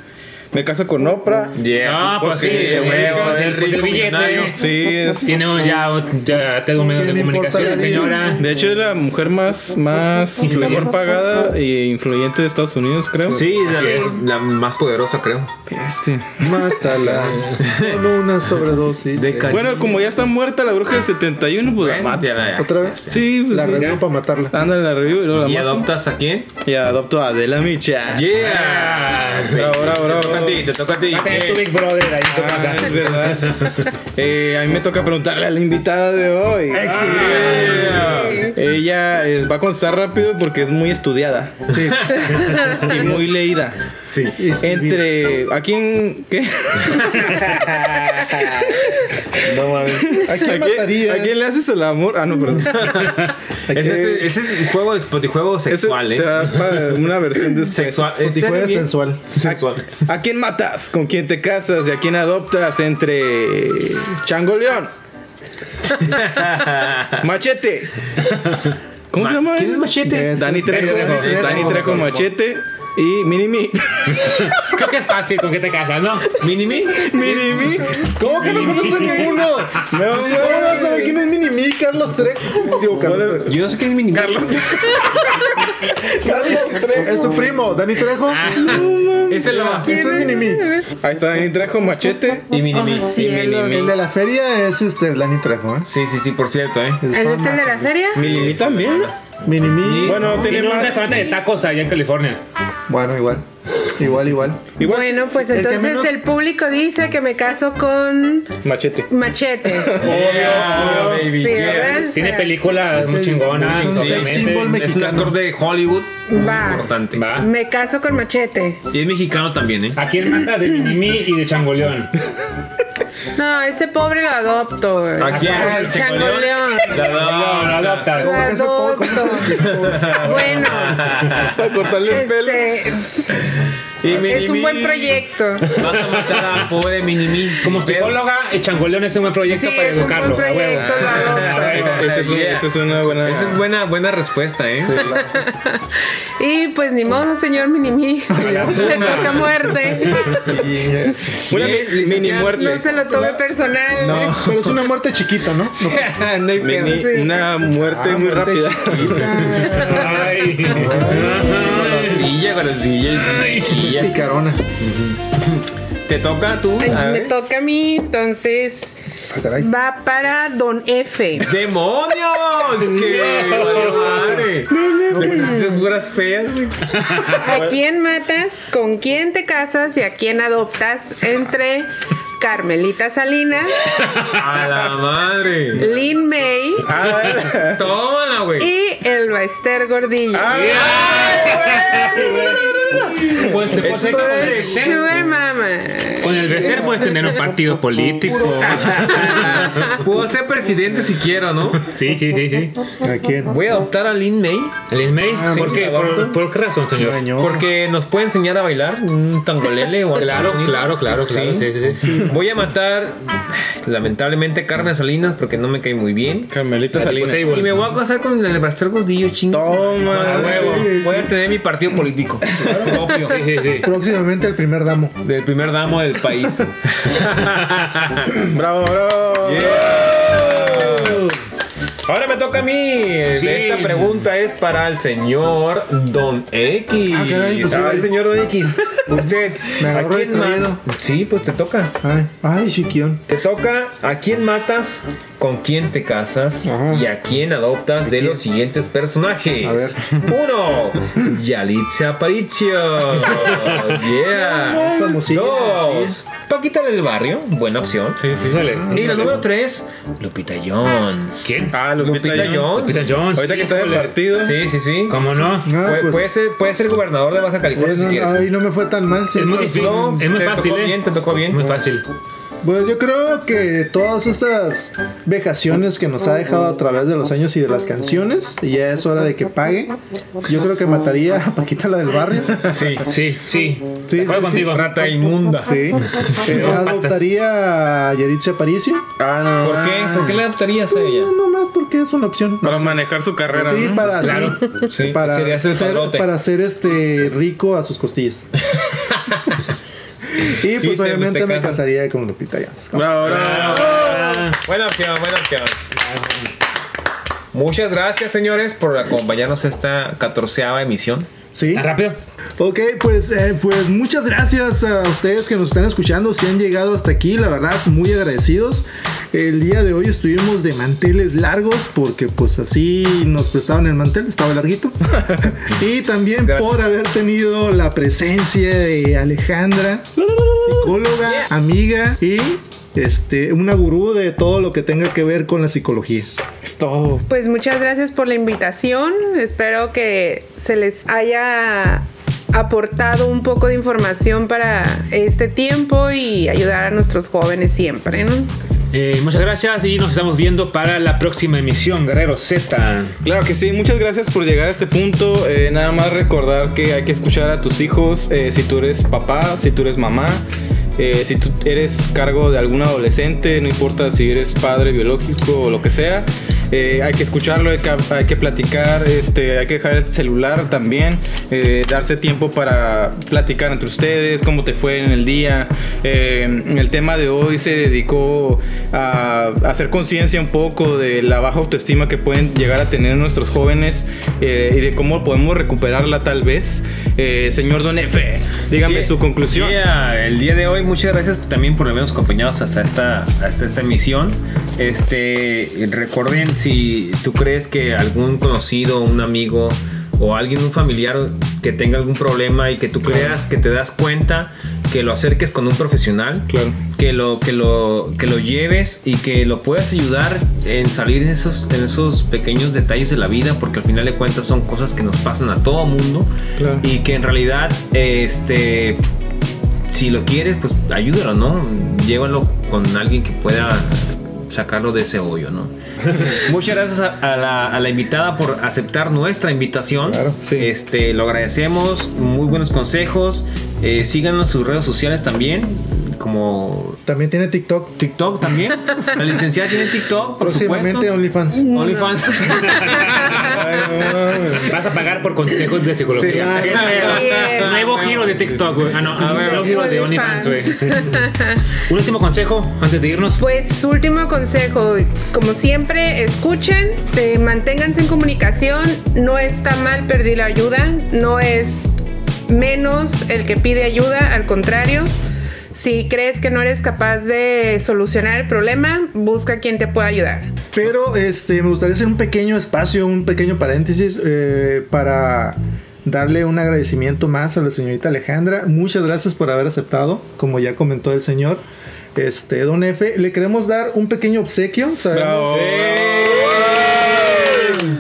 Me caso con Oprah. Yeah, No, pues sí, güey, pues el- el pues rico billete. millonario. Sí, es. Tiene ya, ya tengo un medio ¿Qué de comunicación, señora. De hecho, es la mujer más, más mejor pagada e influyente de Estados Unidos, creo. Sí, la, la más poderosa, creo. Este. Mátala. Con una sobredosis. Bueno, como ya está muerta la bruja del 71, pues la ya. ¿Otra vez? Sí, pues La sí. reunión para matarla. Ándale, la review y luego la ¿Y mato. adoptas a quién? Y adopto a Adela Micha. Yeah. Bravo, bravo, bravo. Te toca a ti, te toca a ti. Va a tener tu Big Brother ahí en tu Ah, casa. es verdad. Eh, a mí me toca preguntarle a la invitada de hoy. Ella eh, va a contestar rápido porque es muy estudiada. y muy leída. Sí. Entre. ¿A quién? ¿Qué? No mames. ¿A quién quién, a quién le haces el amor? Ah, no, perdón. ¿A quién- Ese, es- ese es un juego de Spotify Ese sexual, ¿eh? será para una versión después. Sexual. Ese es bien- sensual. Sexual. ¿A quién matas? ¿Con quién te casas? ¿Y a quién adoptas? Entre Chango León, Machete. ¿Cómo se llama? ¿Quién es Machete? Dani Trejo. Dani Trejo, Machete y Minimi. Creo que es fácil con que te casas, ¿no? ¿Minimi? Minimi. ¿Cómo que no conoce ninguno? No, ¿Cómo vas a saber quién es Minimi? Carlos Trejo. Digo, Carlos Trejo. Yo no sé quién es Minimi. Carlos. Carlos Trejo. Es su primo, Dani Trejo. Ese lo. Ese es Minimi. Ahí está Dani Trejo, Machete. Y Minimi. Minimi. El de la feria es este Dani Trejo, ¿eh? Sí, sí, sí, por cierto, ¿eh? Es ¿Él es el de la feria? Minimi también. Minimi. Bueno, tiene Tiene un más. restaurante de tacos allá en California. Bueno, igual. Igual, igual. Igual Bueno, pues El que entonces menos- el público dice que me caso con Machete. Machete. Yeah, baby, Sí, yeah. ¿verdad? Tiene películas muy el- chingonas. es un sex obviamente. symbol Es un mexicano. actor de Hollywood muy Va. importante. Va. Me caso con Machete. Y es mexicano también, ¿eh? ¿A quién mata? De Minimi y de Changoleón. No, ese pobre lo adopto. güey. ¿A quién? Changoleón. Lo adopta. Lo adopto. Bueno, Para cortarle el pelo. Es un buen proyecto. Vas a matar a pobre Minimi. Como psicóloga, el Changoleón es un buen proyecto Sí, para es un educarlo. buen a huevo. proyecto, lo adopto. A huevo. Esa es, Yeah. esa es una buena. Esa es buena, buena respuesta, ¿eh? Y pues ni modo, señor Minimi. Le toca muerte. Una mini No muerte. se lo tome personal. No. Pero es una muerte chiquita, ¿no? no hay pedo. Mini- Sí. Una muerte Ah, muy muerte rápida. Ay. Chiquilla. Picarona. Te toca tú. Ay, me ver. toca a mí, entonces Ah, va para Don F. ¡Demonios! ¡Que valió madre! Esas puras feas, güey. ¿A quién matas? ¿Con quién te casas? ¿Y a quién adoptas? Entre Carmelita Salinas, A la madre. Lin May Tómala, güey. y el Baester Gordillo. Pues te puedes con el Bester. Sugar Mama. Con el Bester puedes tener un partido político. Puedo ser presidente si quiero, ¿no? Sí, sí, sí, sí. ¿A quién? Voy a adoptar a Lin May ¿El May? Ah, ¿Por qué? ¿Por, por qué razón, señor? Porque nos puede enseñar a bailar un tangolele o algo Claro, claro, claro, claro. Sí, sí, sí. Voy a matar, lamentablemente, Carmen Salinas porque no me cae muy bien. Carmelita Salinas. Y me voy a casar con el Pastor Gordillo, chingos. Toma. A huevo. Voy a tener mi partido político propio. Sí, sí, sí. Próximamente el primer damo. Del primer damo del país. Bravo, bravo. Ahora me toca a mí. Sí. Esta pregunta es para el señor Don X. Ah, caray, pues, sí. señor Don X. Usted. Me ¿a agarró quién distraído. ma- Sí, pues te toca. Ay, ay, chiquión. Te toca a quién matas, con quién te casas Ajá. y a quién adoptas de los siguientes personajes. A ver. Uno, Yalitza Aparicio. Yeah. Dos, Paquita del Barrio. Buena opción. Sí, sí. Híjole. Y la número tres, Lupita Jones. ¿Quién? Ah, Lupita, Lupita Jones. Jones. Lupita Jones. Ahorita que está de Híjole. partido. Sí, sí, sí. ¿Cómo no? Ah, puede, pues, puede ser, puede ser gobernador de Baja California eh, si no, quieres. ay, no me fue tan mal. sí. Es muy difícil. No, es muy te fácil, tocó ¿eh? bien, te tocó bien. Muy fácil. Pues yo creo que todas estas vejaciones que nos ha dejado a través de los años y de las canciones, y ya es hora de que pague. Yo creo que mataría a Paquita la del barrio. Sí. Sí, sí. Sí, sí, contigo. Rata inmunda. Sí. Eh, adoptaría a Yeritza Aparicio. Ah, no. ¿Por qué? ¿Por qué le adoptarías a ella? No, no más porque es una opción. Para manejar su carrera. Sí, ¿no? para, Claro. sí, Sí, para ser, para ser este rico a sus costillas. y pues te- obviamente te me casaría con Lupita Jones. Bravo, bravo. Ah, Buena opción, buena opción. Muchas gracias, señores, por acompañarnos a esta catorceava emisión. Sí. ¿Tan rápido? Ok, pues, eh, pues muchas gracias a ustedes que nos están escuchando. Si han llegado hasta aquí, la verdad, muy agradecidos. El día de hoy estuvimos de manteles largos porque pues así nos prestaban el mantel, estaba larguito. y también por haber tenido la presencia de Alejandra, psicóloga, amiga y este, una gurú de todo lo que tenga que ver con la psicología. Es todo. Pues muchas gracias por la invitación. Espero que se les haya aportado un poco de información para este tiempo y ayudar a nuestros jóvenes siempre, ¿no? Eh, muchas gracias y nos estamos viendo para la próxima emisión, Guerrero Z. Claro que sí, muchas gracias por llegar a este punto. Eh, nada más recordar que hay que escuchar a tus hijos eh, si tú eres papá, si tú eres mamá. Eh, si tú eres cargo de algún adolescente, no importa si eres padre biológico o lo que sea, eh, hay que escucharlo, hay que, hay que platicar, este, hay que dejar el celular también, eh, darse tiempo para platicar entre ustedes, cómo te fue en el día. Eh, el tema de hoy se dedicó a, hacer conciencia un poco de la baja autoestima que pueden llegar a tener nuestros jóvenes eh, y de cómo podemos recuperarla tal vez. Eh, señor Don F, dígame Yeah. su conclusión. Yeah, El día de hoy, muchas gracias también por habernos acompañado hasta esta, hasta esta emisión. Este, recuerden si tú crees que algún conocido, un amigo o alguien, un familiar que tenga algún problema y que tú creas que te das cuenta, que lo acerques con un profesional, Claro. que lo que lo que lo lleves y que lo puedas ayudar en salir en esos en esos pequeños detalles de la vida, porque al final de cuentas son cosas que nos pasan a todo mundo Claro. y que en realidad este si lo quieres, pues ayúdalo, ¿no? Llévalo con alguien que pueda sacarlo de ese hoyo, ¿no? Muchas gracias a, a la, a la invitada por aceptar nuestra invitación. Claro, sí. Este, lo agradecemos, muy buenos consejos. Eh, síganos en sus redes sociales también, como También tiene TikTok. TikTok también. La licenciada tiene TikTok, por Próximamente. OnlyFans. OnlyFans. Vas a pagar por consejos de psicología. Sí. Nuevo giro de TikTok, güey. Ah, no, A ver, nuevo giro de OnlyFans, güey. Un último consejo antes de irnos. Pues último consejo, como siempre, escuchen, eh, manténganse en comunicación, no está mal pedir la ayuda, no es menos el que pide ayuda, al contrario. Si crees que no eres capaz de solucionar el problema, busca quien te pueda ayudar. Pero este, me gustaría hacer un pequeño espacio, un pequeño paréntesis eh, para darle un agradecimiento más a la señorita Alejandra. Muchas gracias por haber aceptado, como ya comentó el señor. Este, don F, le queremos dar un pequeño obsequio.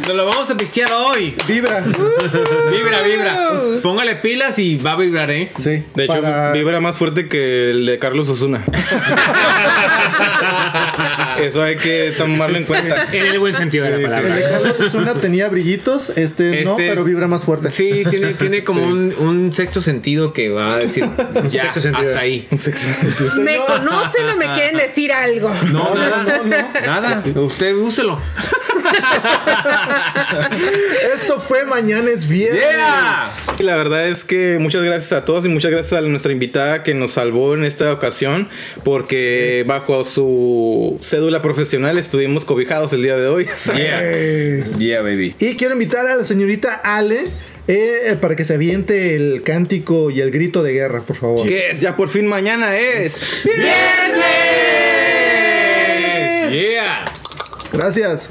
Nos lo vamos a pistear hoy. Vibra. Vibra, vibra. Póngale pilas y va a vibrar, ¿eh? Sí. De hecho, para- vibra más fuerte que el de Carlos Osuna. Eso hay que tomarlo en cuenta. En el buen sentido de la El de palabra. Carlos Osuna tenía brillitos, este, no, Este es- pero vibra más fuerte. Sí, tiene, tiene como un, un sexto sentido que va a decir ya, sexto sentido. hasta ahí. ¿Me conocen o me quieren decir algo? No, nada, no, no, nada. Usted úselo. Esto fue Mañana es Viernes. Yeah. Y la verdad es que muchas gracias a todos y muchas gracias a nuestra invitada que nos salvó en esta ocasión porque bajo su cédula profesional estuvimos cobijados el día de hoy. Yeah. Yeah, baby. Y quiero invitar a la señorita Ale eh, para que se aviente el cántico y el grito de guerra, por favor. ¿Qué es? Ya por fin mañana es. Yeah. Gracias.